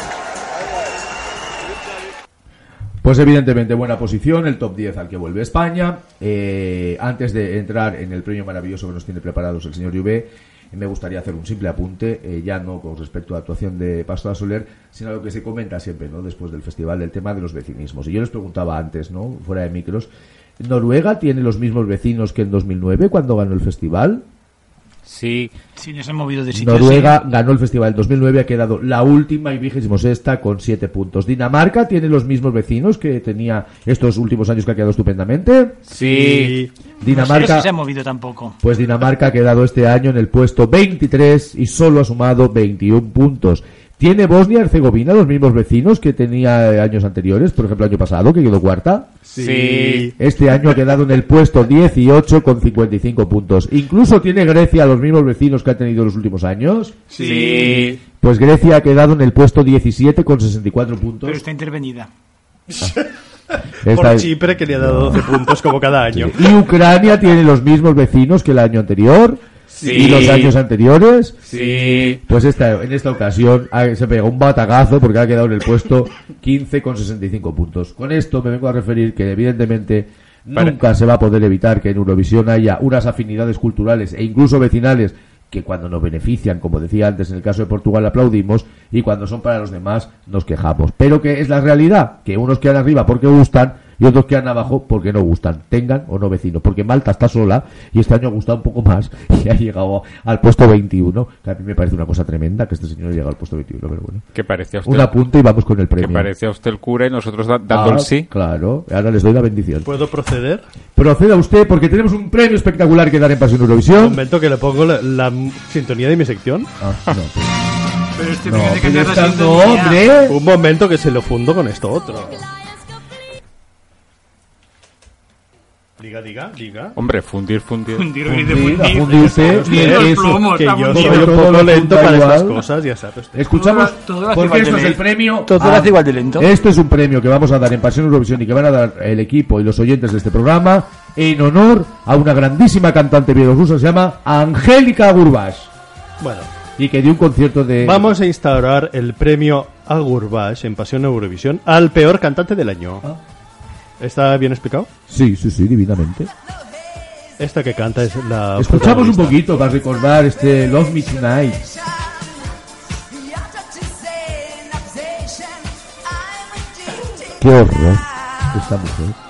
Pues evidentemente buena posición, el top 10 al que vuelve España. Eh, antes de entrar en el premio maravilloso que nos tiene preparados el señor Juve, me gustaría hacer un simple apunte, eh, ya no con respecto a la actuación de Pastora Soler, sino a lo que se comenta siempre, ¿no? Después del festival, del tema de los vecinismos. Y yo les preguntaba antes, ¿no? Fuera de micros, ¿Noruega tiene los mismos vecinos que en 2009 cuando ganó el festival? Sí. Sí, nos han movido de sitio. Noruega ganó el festival en 2009, ha quedado la última y vigésimo sexta con siete puntos. Dinamarca tiene los mismos vecinos que tenía estos últimos años que ha quedado estupendamente. Sí. No sé si Dinamarca, se ha movido tampoco. pues Dinamarca ha quedado este año en el puesto 23 y solo ha sumado 21 puntos. ¿Tiene Bosnia y Herzegovina los mismos vecinos que tenía eh, años anteriores? Por ejemplo, el año pasado, que quedó cuarta. Sí. Este año ha quedado en el puesto 18 con 55 puntos. Incluso tiene Grecia los mismos vecinos que ha tenido en los últimos años. Sí. Pues Grecia ha quedado en el puesto 17 con 64 puntos. Pero está intervenida. [LAUGHS] Esta Por Chipre, que le ha dado 12 puntos como cada año. Y Ucrania tiene los mismos vecinos que el año anterior. Sí. Y los años anteriores. Sí. Pues esta, en esta ocasión ha- se pega un batagazo porque ha quedado en el puesto 15 con 65 puntos. Con esto me vengo a referir que evidentemente Para- nunca se va a poder evitar que en Eurovisión haya unas afinidades culturales e incluso vecinales que cuando nos benefician, como decía antes en el caso de Portugal, aplaudimos y cuando son para los demás nos quejamos. Pero que es la realidad, que unos quedan arriba porque gustan y otros quedan abajo porque no gustan, tengan o no vecinos. Porque Malta está sola y este año ha gustado un poco más [LAUGHS] y ha llegado al puesto 21, que a mí me parece una cosa tremenda que este señor haya llegado al puesto 21, pero bueno. Que parecía usted, Un apunte y vamos con el que premio. parecía usted el cura y nosotros da- dando Ah, el sí. Claro, ahora les doy la bendición. ¿Puedo proceder? Proceda usted porque tenemos un premio espectacular que dar en Pasión Un Eurovisión. momento que le pongo la, la sintonía de mi sección. Ah, no, Pero este no, premio pero cambiar la esta no, hombre. Un momento que se lo fundo con esto otro. Diga, diga, diga. Hombre, fundir, fundir. Fundir, Fundir, fundir, a fundir. fundirse, Fundir los eso, Que está yo soy un todo poco lo lento para estas igual. cosas, ya sabes. Escuchamos, Todo lo- todo porque igual esto de es el lento. premio. Todo lo a- hace igual de lento. Este es un premio que vamos a dar en Pasión Eurovisión y que van a dar el equipo y los oyentes de este programa en honor a una grandísima cantante bielorrusa que se llama Angélica Gurbash Bueno, y que dio un concierto de. vamos a instaurar el premio Agurbash en Pasión Eurovisión al peor cantante del año. Ah. ¿Está bien explicado? Sí, sí, sí, divinamente. Esta que canta es la. Escuchamos un poquito para recordar este Love Me Tonight. Qué horror esta mujer.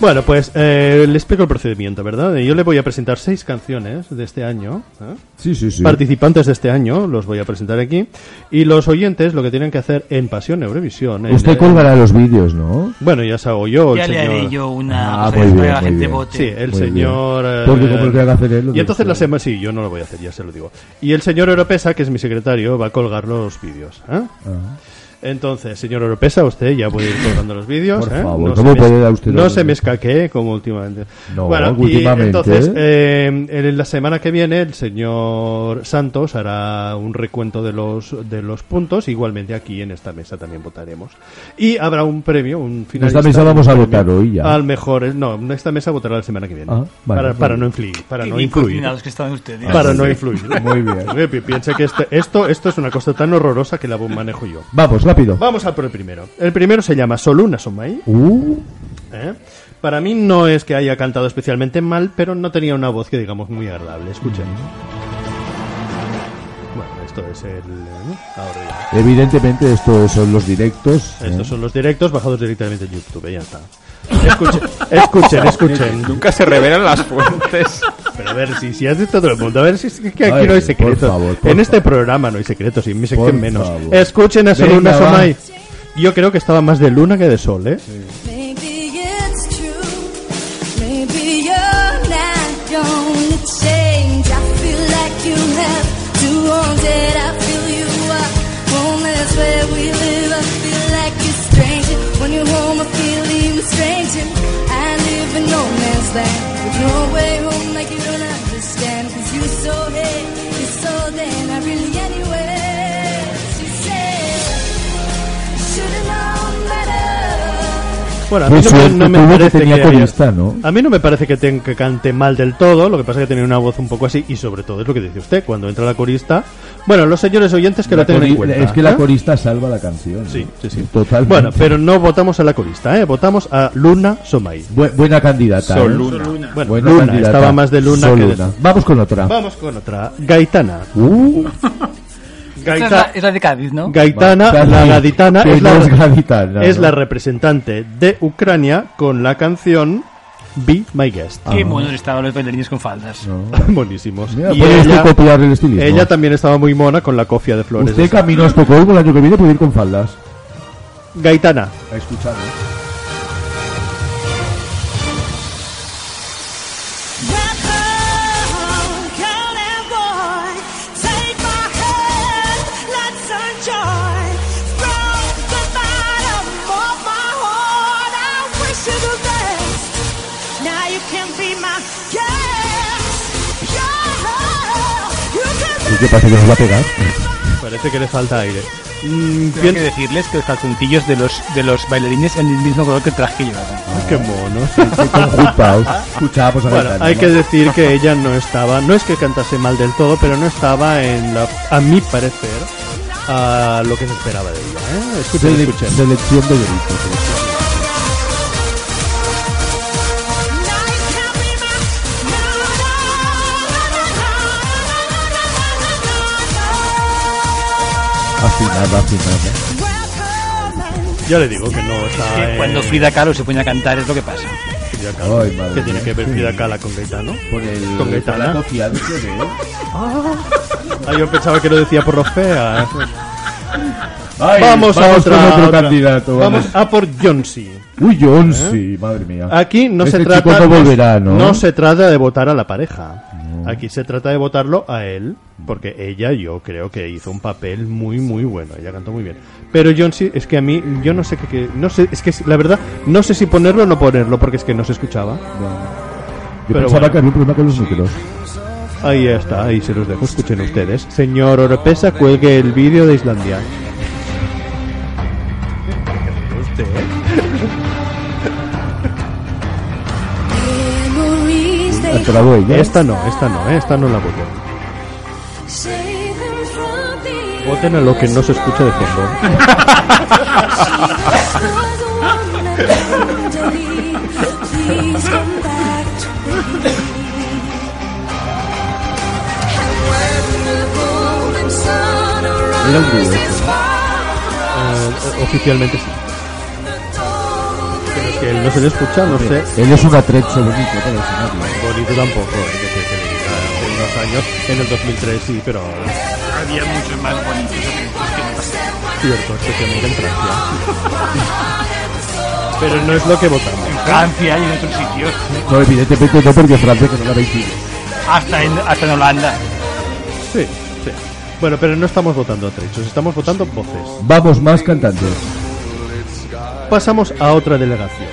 Bueno, pues eh, le explico el procedimiento, ¿verdad? Yo le voy a presentar seis canciones de este año. ¿eh? Sí, sí, sí. Participantes de este año, los voy a presentar aquí. Y los oyentes lo que tienen que hacer en Pasión Eurovisión. en Usted colgará los vídeos, ¿no? Bueno, ya se hago yo. Ya el le señor... haré yo una Ah, muy bien, la muy gente bien. vote. Sí, el Muy señor. bien. eh, Porque como lo que haga hacer él, lo Y entonces la semana. Sí, yo no lo voy a hacer, ya se lo digo. Y el señor Europesa, que es mi secretario, va a colgar los vídeos. ¿eh? Ah. Entonces, señor Europesa, usted ya puede ir colgando los vídeos. Por ¿eh? favor, no ¿cómo se me- puede dar usted No los- se me escaquee como últimamente. No, bueno, últimamente. Y entonces, eh, en la semana que viene, el señor Santos hará un recuento de los, de los puntos. Igualmente aquí en esta mesa también votaremos. Y habrá un premio, un finalista. esta mesa vamos a votar hoy ya. Al mejor. No, esta mesa votará la semana que viene. Ah, vale, para, vale. para no influir. Para no influir. que ustedes. Para sí, no sí. influir. Muy bien. [LAUGHS] Piensa que este- esto, esto es una cosa tan horrorosa que la manejo yo. Vamos, rápido. Vamos a por el primero. El primero se llama Soluna Somai. Uh, ¿eh? Para mí no es que haya cantado especialmente mal, pero no tenía una voz que digamos muy agradable. Escuchen. Bueno, esto es el... ¿no? Ahora ya. evidentemente, estos son los directos. ¿eh? Estos son los directos bajados directamente en YouTube, ya está. Escuchen, escuchen, [LAUGHS] escuchen. Nunca se revelan las fuentes. Pero a ver, si, si has de todo el mundo, a ver si es que aquí Ay, no hay por secretos. favor, por en este favor. programa no hay secretos y en mi sección Por menos. favor. Escuchen a va. Somai. Yo creo que estaba más de luna que de sol, ¿eh? Maybe no Bueno, a mí no me, no que parece que ¿no? A mí no me parece que, ten- que cante mal del todo, lo que pasa es que tiene una voz un poco así y sobre todo es lo que dice usted, cuando entra la corista. Bueno, los señores oyentes que La lo tengan en cuenta. Es que la ¿eh? corista salva la canción. Sí, sí, sí. Totalmente. Bueno, pero no votamos a la corista, ¿eh? Votamos a Luna Somay. Bu- buena candidata. ¿eh? Soluna. Bueno, Buena Luna, candidata. estaba más de Luna que de- Soluna. Vamos con otra. Vamos con otra. Gaitana. Uh, [LAUGHS] Esa es, la, es la de Cádiz, ¿no? Gaitana, la gaditana, es, no la, es gaditana, es ¿no? la representante de Ucrania con la canción Be My Guest. Qué buenos estaban los bailarines con faldas. [LAUGHS] Buenísimos. Mira, Y ella, copiar el estilismo. ella también estaba muy mona con la cofia de flores. Usted camino a Estocolmo el año que viene puede ir con faldas. Gaitana. A escuchar, ¿eh? You can ¿Y qué pasa? ¿Que nos va a pegar? Parece que le falta aire. Mm, Tengo bien- que decirles que los calzoncillos de los, de los bailarines en el mismo color que el traje que llevaban. Qué mono. Conjuntaos. Escuchábamos a Bueno, Gaitana, hay ¿no? que decir que ella no estaba, no es que cantase mal del todo, pero no estaba en la, a mi parecer, a lo que se esperaba de ella. ¿eh? Escuchen, Sele- escuchen. Selección de delitos. Afinada, afinada. Ya le digo que no está Que en- cuando Frida Kahlo se pone a cantar es lo que pasa. Frida Kahlo. Ay, madre ¿Qué tiene que ver Frida Kahlo con Gaetano? Por el Con la de ese, ¿no? Ah, yo pensaba que lo decía por lo fea. Ay, vamos, a vamos otra, con otro otra. candidato, Vamos vamos. a por Jonsi. Uy, Jonsi, madre mía. Aquí no Este se trata no volverá, ¿no? no se trata de votar a la pareja. Aquí se trata de votarlo a él, porque ella yo creo que hizo un papel muy muy bueno, ella cantó muy bien. Pero Jonsi es que a mí yo no sé qué qué- no sé, es que la verdad no sé si ponerlo o no ponerlo porque es que no se escuchaba. Yo Pero pensaba bueno. que había un problema con los micros. Ahí está, ahí se los dejo, escuchen ustedes. Señor Oropesa, cuelgue el vídeo de Islandia. Usted, Entrado ella. Esta no, esta no, eh, esta no la voten. Voten a lo que no se escucha de fondo. [LAUGHS] Era un esto, Eh, eh, oficialmente sí. Que él no se le escucha, no sé. Él es un atrecho bonito para el escenario. Bonito tampoco, eh, que se- que hace unos años, en el 2003 sí, pero Había muchos más bonitos. cierto, especialmente en Francia. [LAUGHS] Pero no es lo que votamos. En Francia y en otros sitios. No, evidentemente no, porque Francia que no la habéis ido. Hasta en, hasta en Holanda. Sí, sí. Bueno, pero no estamos votando a trechos, estamos votando voces. Vamos, más cantantes. Pasamos a otra delegación.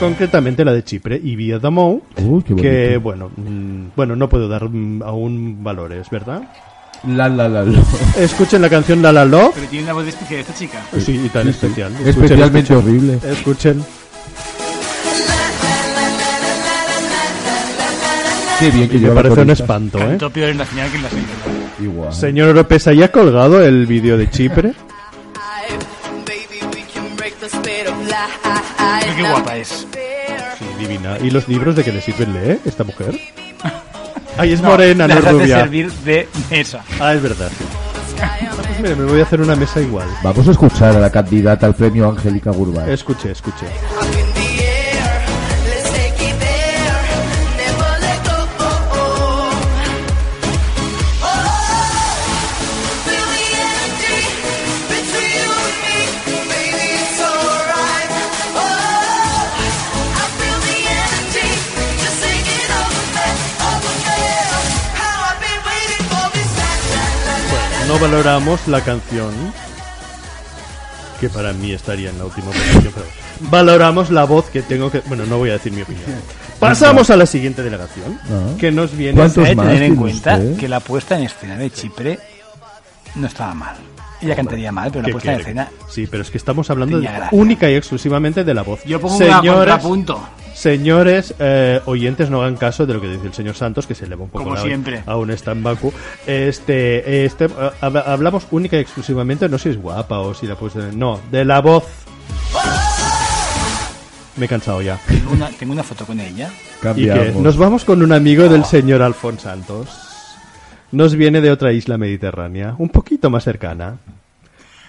Concretamente la de Chipre y Vía Damou, Uy, qué bonito. que bueno, mm, bueno, no puedo dar mm, aún valores, ¿verdad? La, la, la, la. [LAUGHS] Escuchen la canción La La Lo. Pero tiene una voz especial esta chica. Sí, y tan Sí, sí. especial. Escuchen, Especialmente escuchen. horrible. Escuchen. Qué bien que Me parece un espanto, ¿eh? Peor en la final que en la. Igual. Señor Oropesa, ¿ya ha colgado el vídeo de Chipre? [LAUGHS] Pero qué guapa es. Sí, divina. ¿Y los libros de qué le sirven leer esta mujer? Ay, es [LAUGHS] No, morena, no es rubia. servir de mesa. Ah, es verdad. [LAUGHS] sí. Ah, pues mira, me voy a hacer una mesa igual. Vamos a escuchar a la candidata al premio Angélica Gurbay. Escuche, escuche. No valoramos la canción que para mí estaría en la última posición, pero valoramos la voz que tengo que... Bueno, no voy a decir mi opinión. Pasamos a la siguiente delegación, Ah. que nos viene... ¿Cuántos Hay que tener en cuenta usted? que la puesta en escena de Chipre no estaba mal. Ella cantaría mal, pero la ¿Qué puesta en escena Sí, pero es que estamos hablando de- única y exclusivamente de la voz. Yo pongo un contrapunto. Señores eh, oyentes, no hagan caso de lo que dice el señor Santos, que se eleva un poco Como la- siempre. Aún está en Baku. Este, este, eh, hab- hablamos única y exclusivamente, no si es guapa o si la puedes No, de la voz. Me he cansado ya. Tengo una, tengo una foto con ella. ¿Y qué? Cambiamos. Nos vamos con un amigo del señor Alfonso Santos. Nos viene de otra isla mediterránea, un poquito más cercana.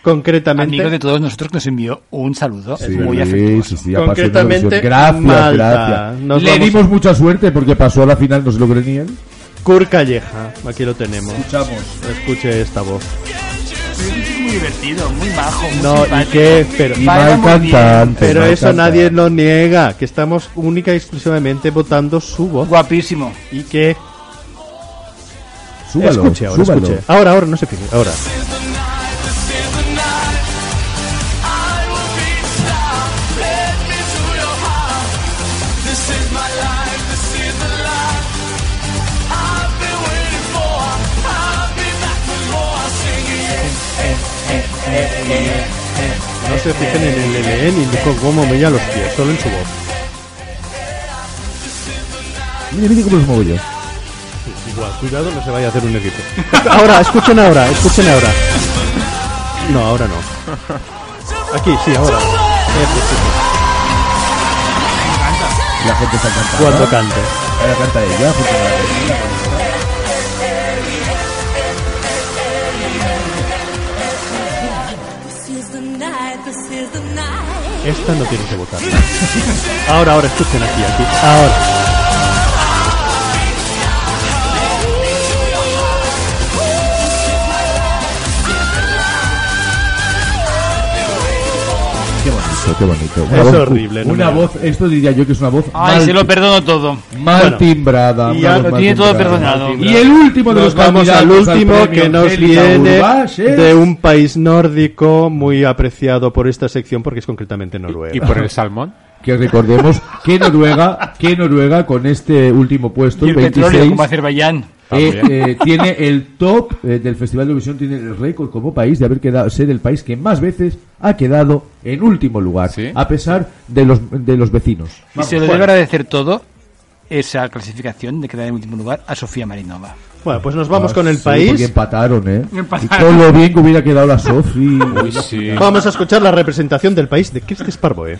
Concretamente. Amigo de todos nosotros que nos envió un saludo Sí, muy afectuoso. sí, sí, Concretamente. Gracias, Malta. gracias. Nos Le dimos a- mucha suerte porque pasó a la final, no se lo él. Kurt Calleja, aquí lo tenemos. Escuchamos. Escuche esta voz. Es muy divertido, muy bajo, muy No, ¿y simpático. qué? Pero, Y mal cantante. pero mal eso cantante. nadie lo niega, que estamos única y exclusivamente votando su voz. Guapísimo. Y que Súbalo, escuche ahora, súbalo. escuche. Ahora, ahora, no se fije, ahora. No se fijen en el LN ni con cómo me los pies, solo en su voz. Mire, mire cómo los muevo yo. Igual, cuidado, no se vaya a hacer un equipo. [LAUGHS] Ahora, escuchen ahora, escuchen ahora. No, ahora no. Aquí, sí, ahora. Eso, sí, La gente está encantada. Cuando cante. Ahora canta ella, junto con la Esta no tiene que votar. Ahora, ahora, escuchen aquí, aquí. Ahora. Qué bonito, qué bonito. Es voz- horrible, no Una voz, esto diría yo que es una voz Ay, mal, se lo perdono todo. mal Bueno, timbrada. y una ya lo tiene todo perdonado. Y el último de Nos los vamos al último premio que nos viene de un país nórdico muy apreciado por esta sección porque es concretamente Noruega. ¿Y por el salmón? que recordemos que Noruega, que Noruega con este último puesto, Y el el petróleo, 26, como Azerbaiyán. Eh, eh, tiene el top eh, del Festival de Eurovisión, tiene el récord como país de haber quedado, ser el país que más veces ha quedado en último lugar, ¿Sí? a pesar de los, de los vecinos. Y se lo debe agradecer todo esa clasificación de quedar en último lugar a Sofía Marinova. Bueno, pues nos vamos Ah, con el sí, Porque país. empataron, ¿eh? Empataron. Y con lo bien que hubiera quedado la Sofi. Sí. Vamos a escuchar la representación del país de Cristi Sparboe.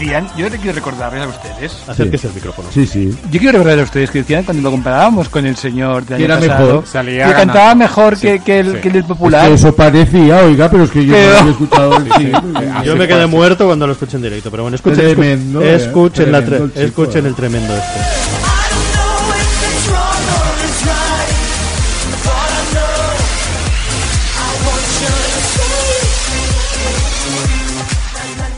Decían, yo le quiero recordarles a ustedes. Acérquese al micrófono. Sí, sí. Yo quiero recordarles a ustedes que decían cuando lo comparábamos con el señor Que año era pasado, mejor. Salía que ganando. cantaba mejor Sí, que, que el, sí. que el del Es popular. que eso parecía, oiga, pero es que yo Pero- no había escuchado el [LAUGHS] sí. Yo me quedé muerto cuando lo escuché en directo, pero bueno, escuchen, escu- Tremendo, eh, escuchen, la tre- tremendo el chico, escuchen eh. el tremendo este.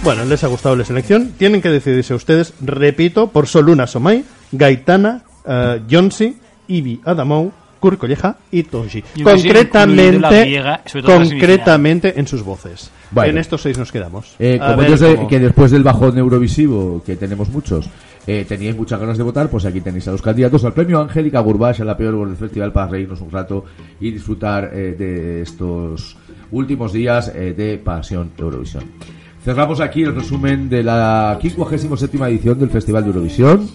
Bueno, les ha gustado la selección. Tienen que decidirse ustedes, repito, por Soluna Somay, Gaitana, eh, Jonsi, Ibi Adamou, Kurt Colleja y Toji. Concretamente, concretamente en sus voces. Bueno. En estos seis nos quedamos. Eh, como ver yo sé cómo- que después del bajón eurovisivo, que tenemos muchos, eh, teníais muchas ganas de votar, pues aquí tenéis a los candidatos al premio Angélica Gurbash, a la peor voz del festival, para reírnos un rato y disfrutar eh, de estos últimos días eh, de Pasión Eurovisión. Cerramos aquí el resumen de la 57 edición del Festival de Eurovisión.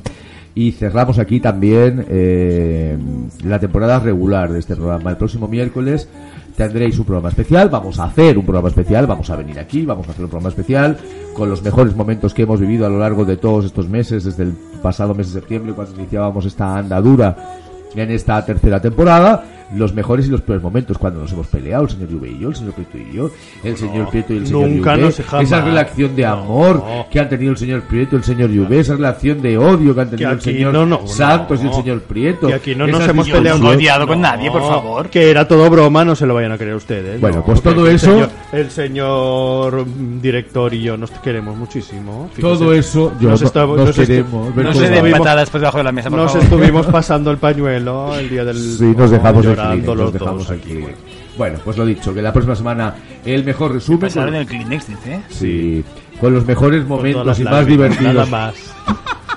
Y cerramos aquí también eh, la temporada regular de este programa. El próximo miércoles tendréis un programa especial. Vamos a hacer un programa especial. Vamos a venir aquí. Vamos a hacer un programa especial con los mejores momentos que hemos vivido a lo largo de todos estos meses, desde el pasado mes de septiembre, cuando iniciábamos esta andadura en esta tercera temporada. Los mejores y los peores momentos, cuando nos hemos peleado, el señor Juve y yo, el señor Prieto y yo, el señor Prieto y el señor nunca, Juve, no sé, jamás. esa relación de amor que han tenido el señor Prieto y el señor Juve, esa relación de odio que han tenido el aquí señor no, no, Santos y el señor Prieto. Que aquí no nos hemos peleado no odiado con nadie, por favor. Que era todo broma, no se lo vayan a creer ustedes. Bueno, no, pues todo el eso- señor- el señor director y yo nos queremos muchísimo. Fíjese. Todo eso, yo Nos no- estamos- nos nos queremos No se den patadas por debajo de la mesa, por Nos favor. estuvimos pasando el pañuelo el día del. Sí, nos dejamos Kleenex, los dejamos dos aquí. Bueno, pues lo dicho, que la próxima semana el mejor resumen. Pasaron con- el Kleenex, dice. Sí, con los mejores momentos y más divertidos. Nada más.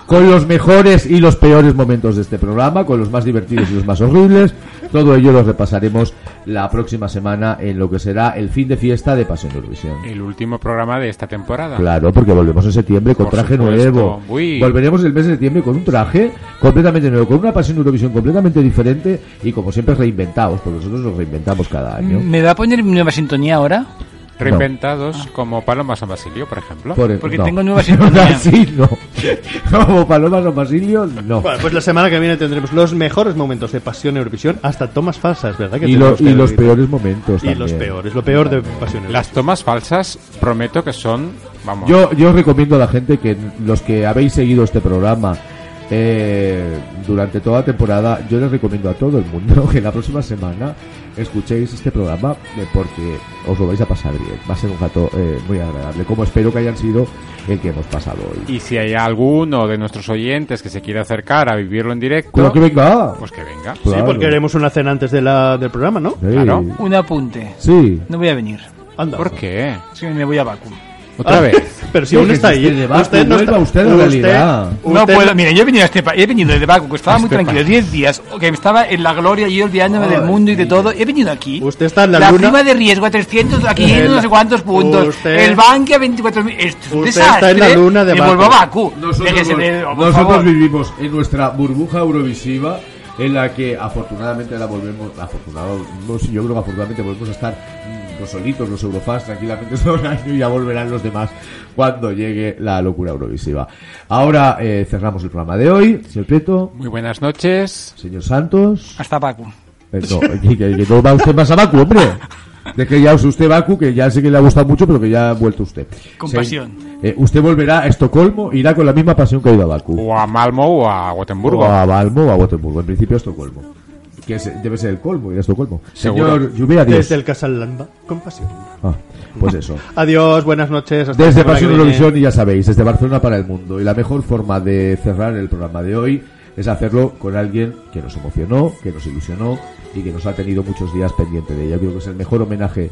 Con los mejores y los peores momentos de este programa, con los más divertidos y los más horribles. Todo ello lo repasaremos la próxima semana en lo que será el fin de fiesta de Pasión de Eurovisión. El último programa de esta temporada. Claro, porque volvemos en septiembre con Por traje supuesto. nuevo. Uy. Volveremos el mes de septiembre con un traje completamente nuevo, con una Pasión Eurovisión completamente diferente y como siempre reinventados, porque nosotros nos reinventamos cada año. ¿Me va a poner mi nueva sintonía ahora? Reinventados como Paloma San Basilio, por ejemplo. Por- Porque no. tengo nueva sintonía. [LAUGHS] Así no. [LAUGHS] Como Palomas o Basilio, no. Bueno, pues la semana que viene tendremos los mejores momentos de Pasión Eurovisión, hasta tomas falsas, ¿verdad? Que Y, lo- tenemos y que los peores momentos Y los también. peores, lo peor de Pasión Eurovisión. Las tomas falsas, prometo que son, vamos, Yo, yo os recomiendo a la gente que los que habéis seguido este programa eh, durante toda la temporada, yo les recomiendo a todo el mundo [LAUGHS] que la próxima semana escuchéis este programa eh, porque os lo vais a pasar bien. Va a ser un rato eh, muy agradable, como espero que hayan sido el que hemos pasado hoy. y si hay alguno de nuestros oyentes que se quiere acercar a vivirlo en directo, Pero que venga. pues que venga. Sí, porque haremos una cena antes de la, del programa, ¿no? Sí. Claro. Un apunte. Sí. No voy a venir. Anda. ¿Por qué? Sí, me voy a Baku. ¿Otra Ah, vez? [LAUGHS] Pero si Sí, aún está ahí. usted de Baku, usted no está, usted la realidad. No usted- puedo, mira, yo he venido, a este he venido desde Baku, que estaba muy Este tranquilo, país. 10 días, que estaba en la gloria y yo olvidándome del mundo y de todo. He venido aquí. Usted está en la, La luna. prima de riesgo a 300, aquí Eh, no sé cuántos puntos. usted- el banque a 24.000. Esto es un Usted desastre. está en la luna de Me Baku. vuelvo a Baku. Nosotros, de- nosotros vivimos en nuestra burbuja eurovisiva en la que afortunadamente la volvemos afortunado no sé, yo creo que afortunadamente volvemos a estar los solitos los eurofans tranquilamente [LAUGHS] todo el año y ya volverán los demás cuando llegue la locura eurovisiva ahora eh, cerramos el programa de hoy señor Prieto Muy buenas noches. señor Santos Hasta. Eh, no, que, que- que no va usted más a Baku hombre Deje ya usted Baku, que ya sé que le ha gustado mucho, pero que ya ha vuelto usted. Con Se- pasión. eh, usted volverá a Estocolmo, irá con la misma pasión que ha ido a Baku. O a Malmo o a Gotemburgo. O a Malmo o a Gotemburgo. En principio a Estocolmo. Que es- debe ser el colmo, a Estocolmo. Seguro. Señor Lluvia, adiós. Desde el Casalamba, con pasión. Ah, pues eso. [LAUGHS] Adiós, buenas noches. Hasta Desde Pasión. Eurovisión, y ya sabéis, desde Barcelona para el mundo. Y la mejor forma de cerrar el programa de hoy es hacerlo con alguien que nos emocionó, que nos ilusionó y que nos ha tenido muchos días pendiente de ella. Creo que es el mejor homenaje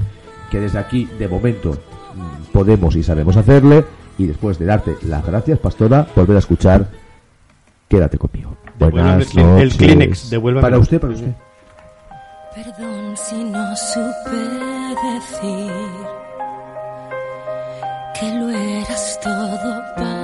que desde aquí, de momento, mm, podemos y sabemos hacerle. Y después de darte las gracias, Pastora, volver a escuchar Quédate conmigo. Buenas el Kleenex, el noches. Kleenex, devuélveme. Para usted, para usted. Perdón si no supe decir que lo eras todo para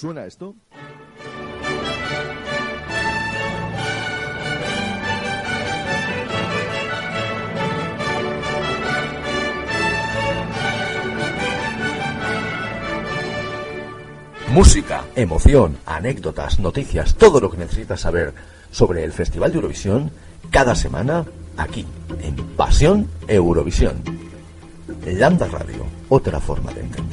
suena esto? Música, emoción, anécdotas, noticias, todo lo que necesitas saber sobre el Festival de Eurovisión cada semana aquí en Pasión Eurovisión. Lambda Radio, otra forma de entender.